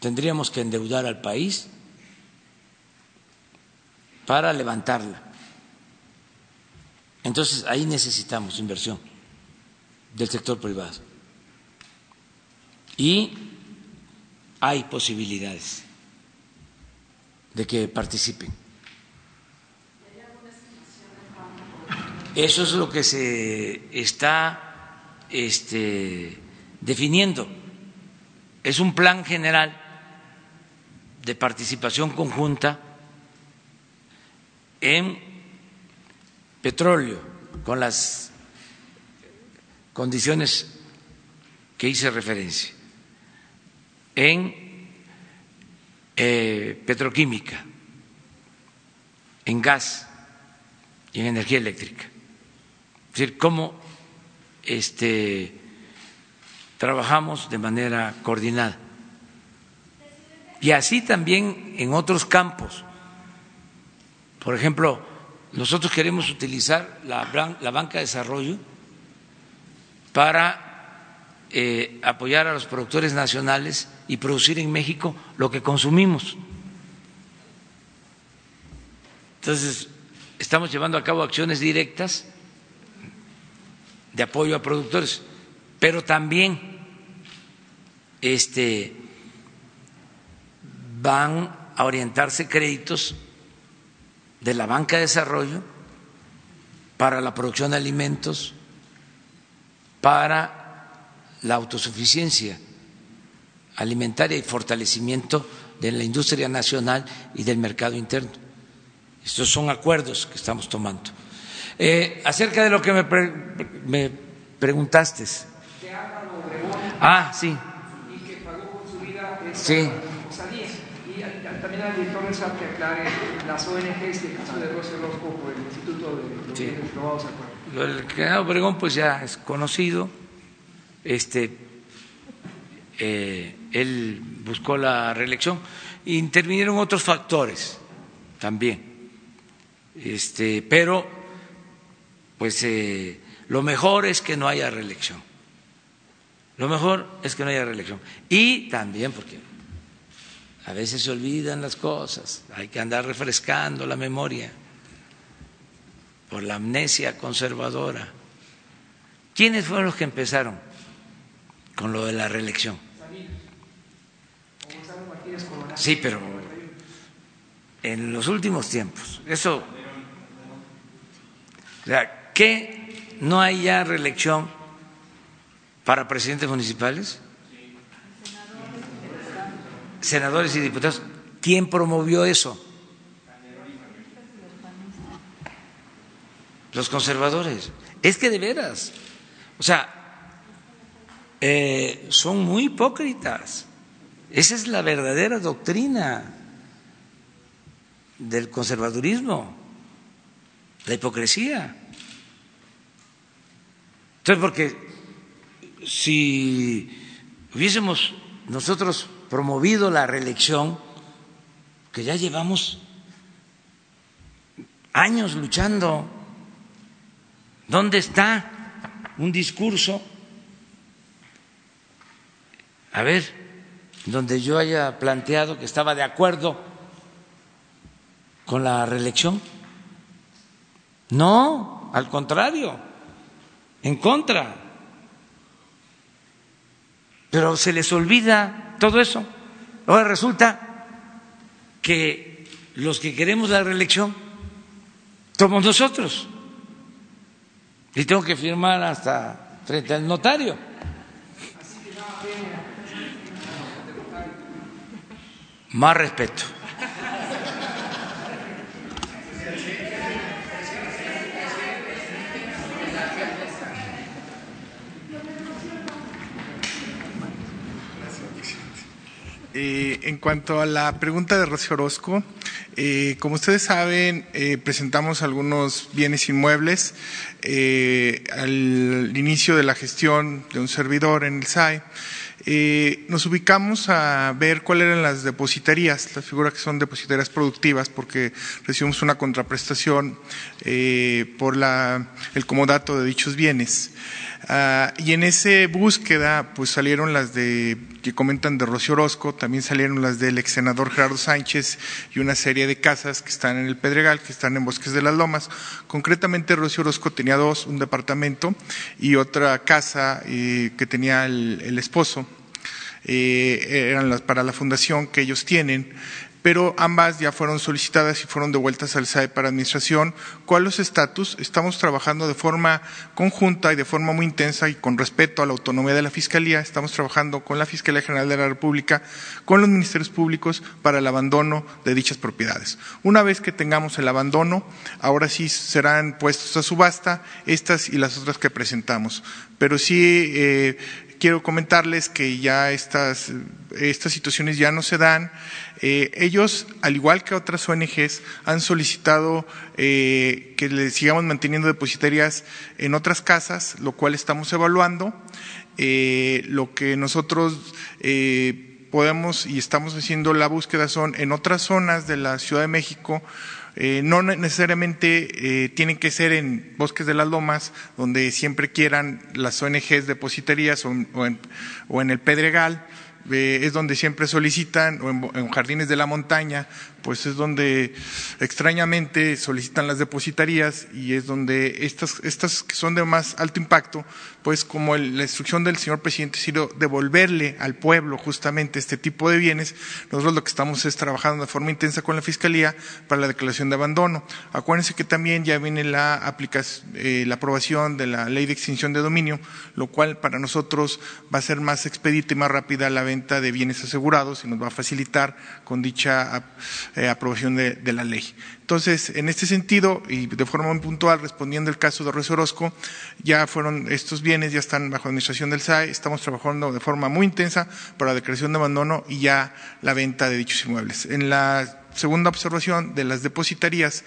tendríamos que endeudar al país para levantarla. Entonces ahí necesitamos inversión del sector privado. Y hay posibilidades de que participen. Eso es lo que se está este, definiendo. Es un plan general de participación conjunta en petróleo con las condiciones que hice referencia, en eh, petroquímica, en gas y en energía eléctrica. Es decir, cómo este, trabajamos de manera coordinada. Y así también en otros campos. Por ejemplo, nosotros queremos utilizar la, banca de desarrollo para eh, apoyar a los productores nacionales y producir en México lo que consumimos. Entonces, estamos llevando a cabo acciones directas de apoyo a productores, pero también este, van a orientarse créditos de la banca de desarrollo para la producción de alimentos, para la autosuficiencia alimentaria y fortalecimiento de la industria nacional y del mercado interno. Estos son acuerdos que estamos tomando. Eh, acerca de lo que me, me preguntaste. Ah, sí. Y que pagó con su vida sí también al director del SAP que aclare las ONGs y el caso de Rosy Rosco por el Instituto de los sí. Robados Lo del general Obregón pues ya es conocido, este, eh, él buscó la reelección, intervinieron otros factores también, este, pero pues eh, lo mejor es que no haya reelección. Lo mejor es que no haya reelección. Y también porque a veces se olvidan las cosas, hay que andar refrescando la memoria por la amnesia conservadora. ¿Quiénes fueron los que empezaron con lo de la reelección? Sí, pero en los últimos tiempos, eso, o sea, ¿qué no hay ya reelección para presidentes municipales? senadores y diputados. ¿Quién promovió eso? Los conservadores. Es que de veras, o sea, eh, son muy hipócritas. Esa es la verdadera doctrina del conservadurismo, la hipocresía. Entonces, porque si hubiésemos nosotros promovido la reelección, que ya llevamos años luchando. ¿Dónde está un discurso? A ver, donde yo haya planteado que estaba de acuerdo con la reelección. No, al contrario, en contra. Pero se les olvida todo eso. Ahora resulta que los que queremos la reelección somos nosotros. Y tengo que firmar hasta frente al notario. Más respeto. Eh, en cuanto a la pregunta de Rocío Orozco, Eh, como ustedes saben, eh, presentamos algunos bienes inmuebles eh, al inicio de la gestión de un servidor en el SAE. nos ubicamos a ver cuáles eran las depositarías, las figuras que son depositarias productivas, porque recibimos una contraprestación por la, el comodato de dichos bienes. Ah, y en esa búsqueda, pues salieron las de que comentan de Rocío Orozco, también salieron las del ex senador Gerardo Sánchez y una serie de casas que están en el Pedregal, que están en Bosques de las Lomas. Concretamente, Rocío Orozco tenía dos, un departamento y otra casa eh, que tenía el, esposo. Eh, eran las para la fundación que ellos tienen pero ambas ya fueron solicitadas y fueron devueltas al SAE para administración. ¿Cuál es estatus? Estamos trabajando de forma conjunta y de forma muy intensa y con respeto a la autonomía de la Fiscalía. Estamos trabajando con la Fiscalía General de la República, con los ministerios públicos para el abandono de dichas propiedades. Una vez que tengamos el abandono, ahora sí serán puestos a subasta estas y las otras que presentamos. Pero sí eh, quiero comentarles que ya estas, estas situaciones ya no se dan. Eh, ellos, al igual que otras ONGs, han solicitado eh, que les sigamos manteniendo depositarias en otras casas, lo cual estamos evaluando. Eh, lo que nosotros podemos y estamos haciendo la búsqueda son en otras zonas de la Ciudad de México, no necesariamente tienen que ser en bosques de las lomas, donde siempre quieran las ONGs depositarías o en el Pedregal, es donde siempre solicitan, o en, jardines de la montaña, pues es donde extrañamente solicitan las depositarías y es donde estas, estas que son de más alto impacto, pues como la instrucción del señor presidente sido devolverle al pueblo justamente este tipo de bienes, nosotros lo que estamos es trabajando de forma intensa con la Fiscalía para la declaración de abandono. Acuérdense que también ya viene la, aplicación, eh, la aprobación de la ley de extinción de dominio, lo cual para nosotros va a ser más expedita y más rápida la venta de bienes asegurados y nos va a facilitar con dicha eh, aprobación de, la ley. Entonces, en este sentido, y de forma muy puntual, respondiendo al caso de Ruiz Orozco, ya fueron estos bienes, ya están bajo administración del SAE, estamos trabajando de forma muy intensa para la declaración de abandono y ya la venta de dichos inmuebles. En la segunda observación de las depositarías,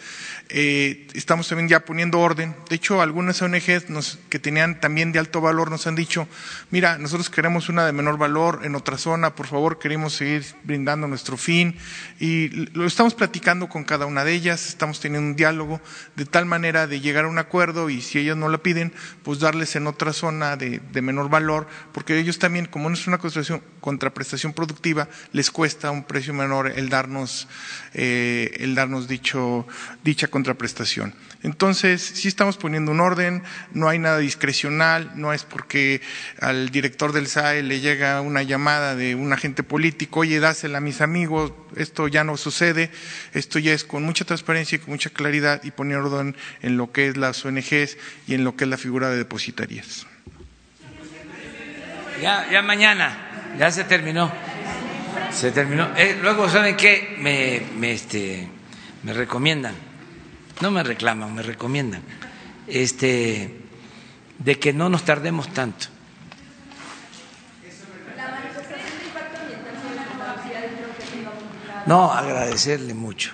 eh, estamos también ya poniendo orden. De hecho, algunas ONGs que tenían también de alto valor nos han dicho, mira, nosotros queremos una de menor valor en otra zona, por favor, queremos seguir brindando nuestro fin. Y lo estamos platicando con cada una de ellas, estamos teniendo un diálogo de tal manera de llegar a un acuerdo y si ellas no la piden, pues darles en otra zona de, menor valor, porque ellos también, como no es una contraprestación productiva, les cuesta un precio menor el darnos, eh, el darnos dicho, dicha contraprestación. Entonces, sí estamos poniendo un orden, no hay nada discrecional, no es porque al director del SAE le llega una llamada de un agente político, oye, dásela a mis amigos, esto ya no sucede, esto ya es con mucha transparencia y con mucha claridad y poner orden en lo que es las ONGs y en lo que es la figura de depositarías. Ya, ya mañana, ya se terminó. Se terminó. Eh, luego, ¿saben qué? Me, me, este, me recomiendan no me reclaman, me recomiendan, este, de que no nos tardemos tanto. No, agradecerle mucho.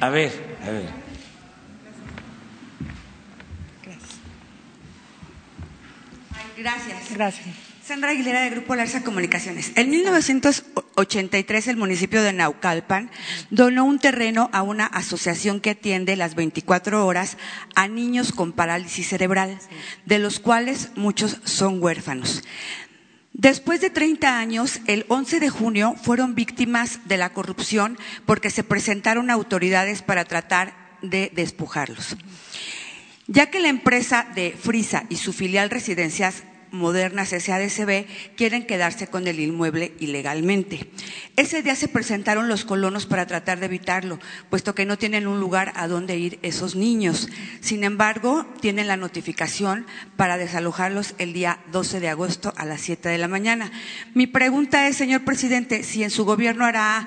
A ver, a ver. Gracias. Gracias. Sandra Aguilera de Grupo Larsa Comunicaciones. En 1983 el municipio de Naucalpan donó un terreno a una asociación que atiende las 24 horas a niños con parálisis cerebral, de los cuales muchos son huérfanos. Después de 30 años, el 11 de junio fueron víctimas de la corrupción porque se presentaron autoridades para tratar de despojarlos. Ya que la empresa de Frisa y su filial Residencias modernas SADCB quieren quedarse con el inmueble ilegalmente. Ese día se presentaron los colonos para tratar de evitarlo, puesto que no tienen un lugar a donde ir esos niños. Sin embargo, tienen la notificación para desalojarlos el día 12 de agosto a las 7 de la mañana. Mi pregunta es, señor presidente, si en su gobierno hará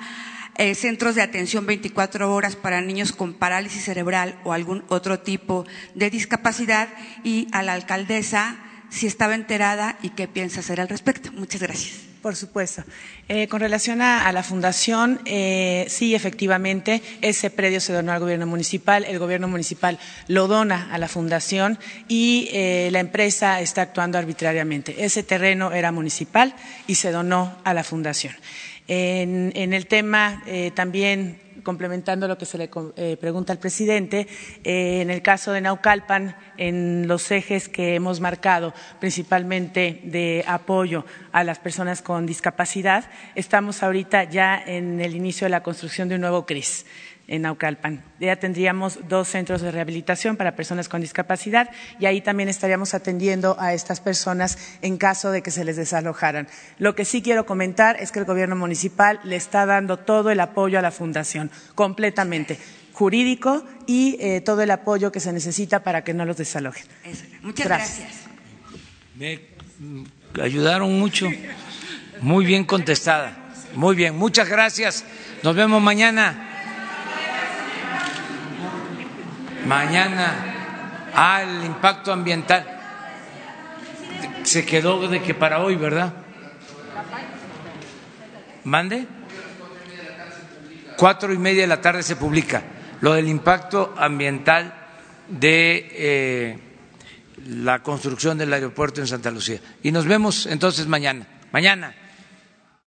eh, centros de atención 24 horas para niños con parálisis cerebral o algún otro tipo de discapacidad y a la alcaldesa si estaba enterada y qué piensa hacer al respecto. Muchas gracias. Por supuesto. Eh, con relación a, la fundación, eh, sí, efectivamente, ese predio se donó al gobierno municipal, el gobierno municipal lo dona a la fundación y eh, la empresa está actuando arbitrariamente. Ese terreno era municipal y se donó a la fundación. En, el tema también complementando lo que se le eh, pregunta al presidente, eh, en el caso de Naucalpan, en los ejes que hemos marcado, principalmente de apoyo a las personas con discapacidad, estamos ahorita ya en el inicio de la construcción de un nuevo CRIS en Naucalpan. Ya tendríamos dos centros de rehabilitación para personas con discapacidad y ahí también estaríamos atendiendo a estas personas en caso de que se les desalojaran. Lo que sí quiero comentar es que el gobierno municipal le está dando todo el apoyo a la fundación, completamente jurídico y eh, todo el apoyo que se necesita para que no los desalojen. Eso. Muchas gracias. Me mm, ayudaron mucho. Muy bien contestada. Muy bien, muchas gracias. Nos vemos mañana. Mañana al impacto ambiental. Se quedó de que para hoy, ¿verdad? ¿Mande? Cuatro y media de la tarde se publica lo del impacto ambiental de eh, la construcción del aeropuerto en Santa Lucía. Y nos vemos entonces mañana. Mañana.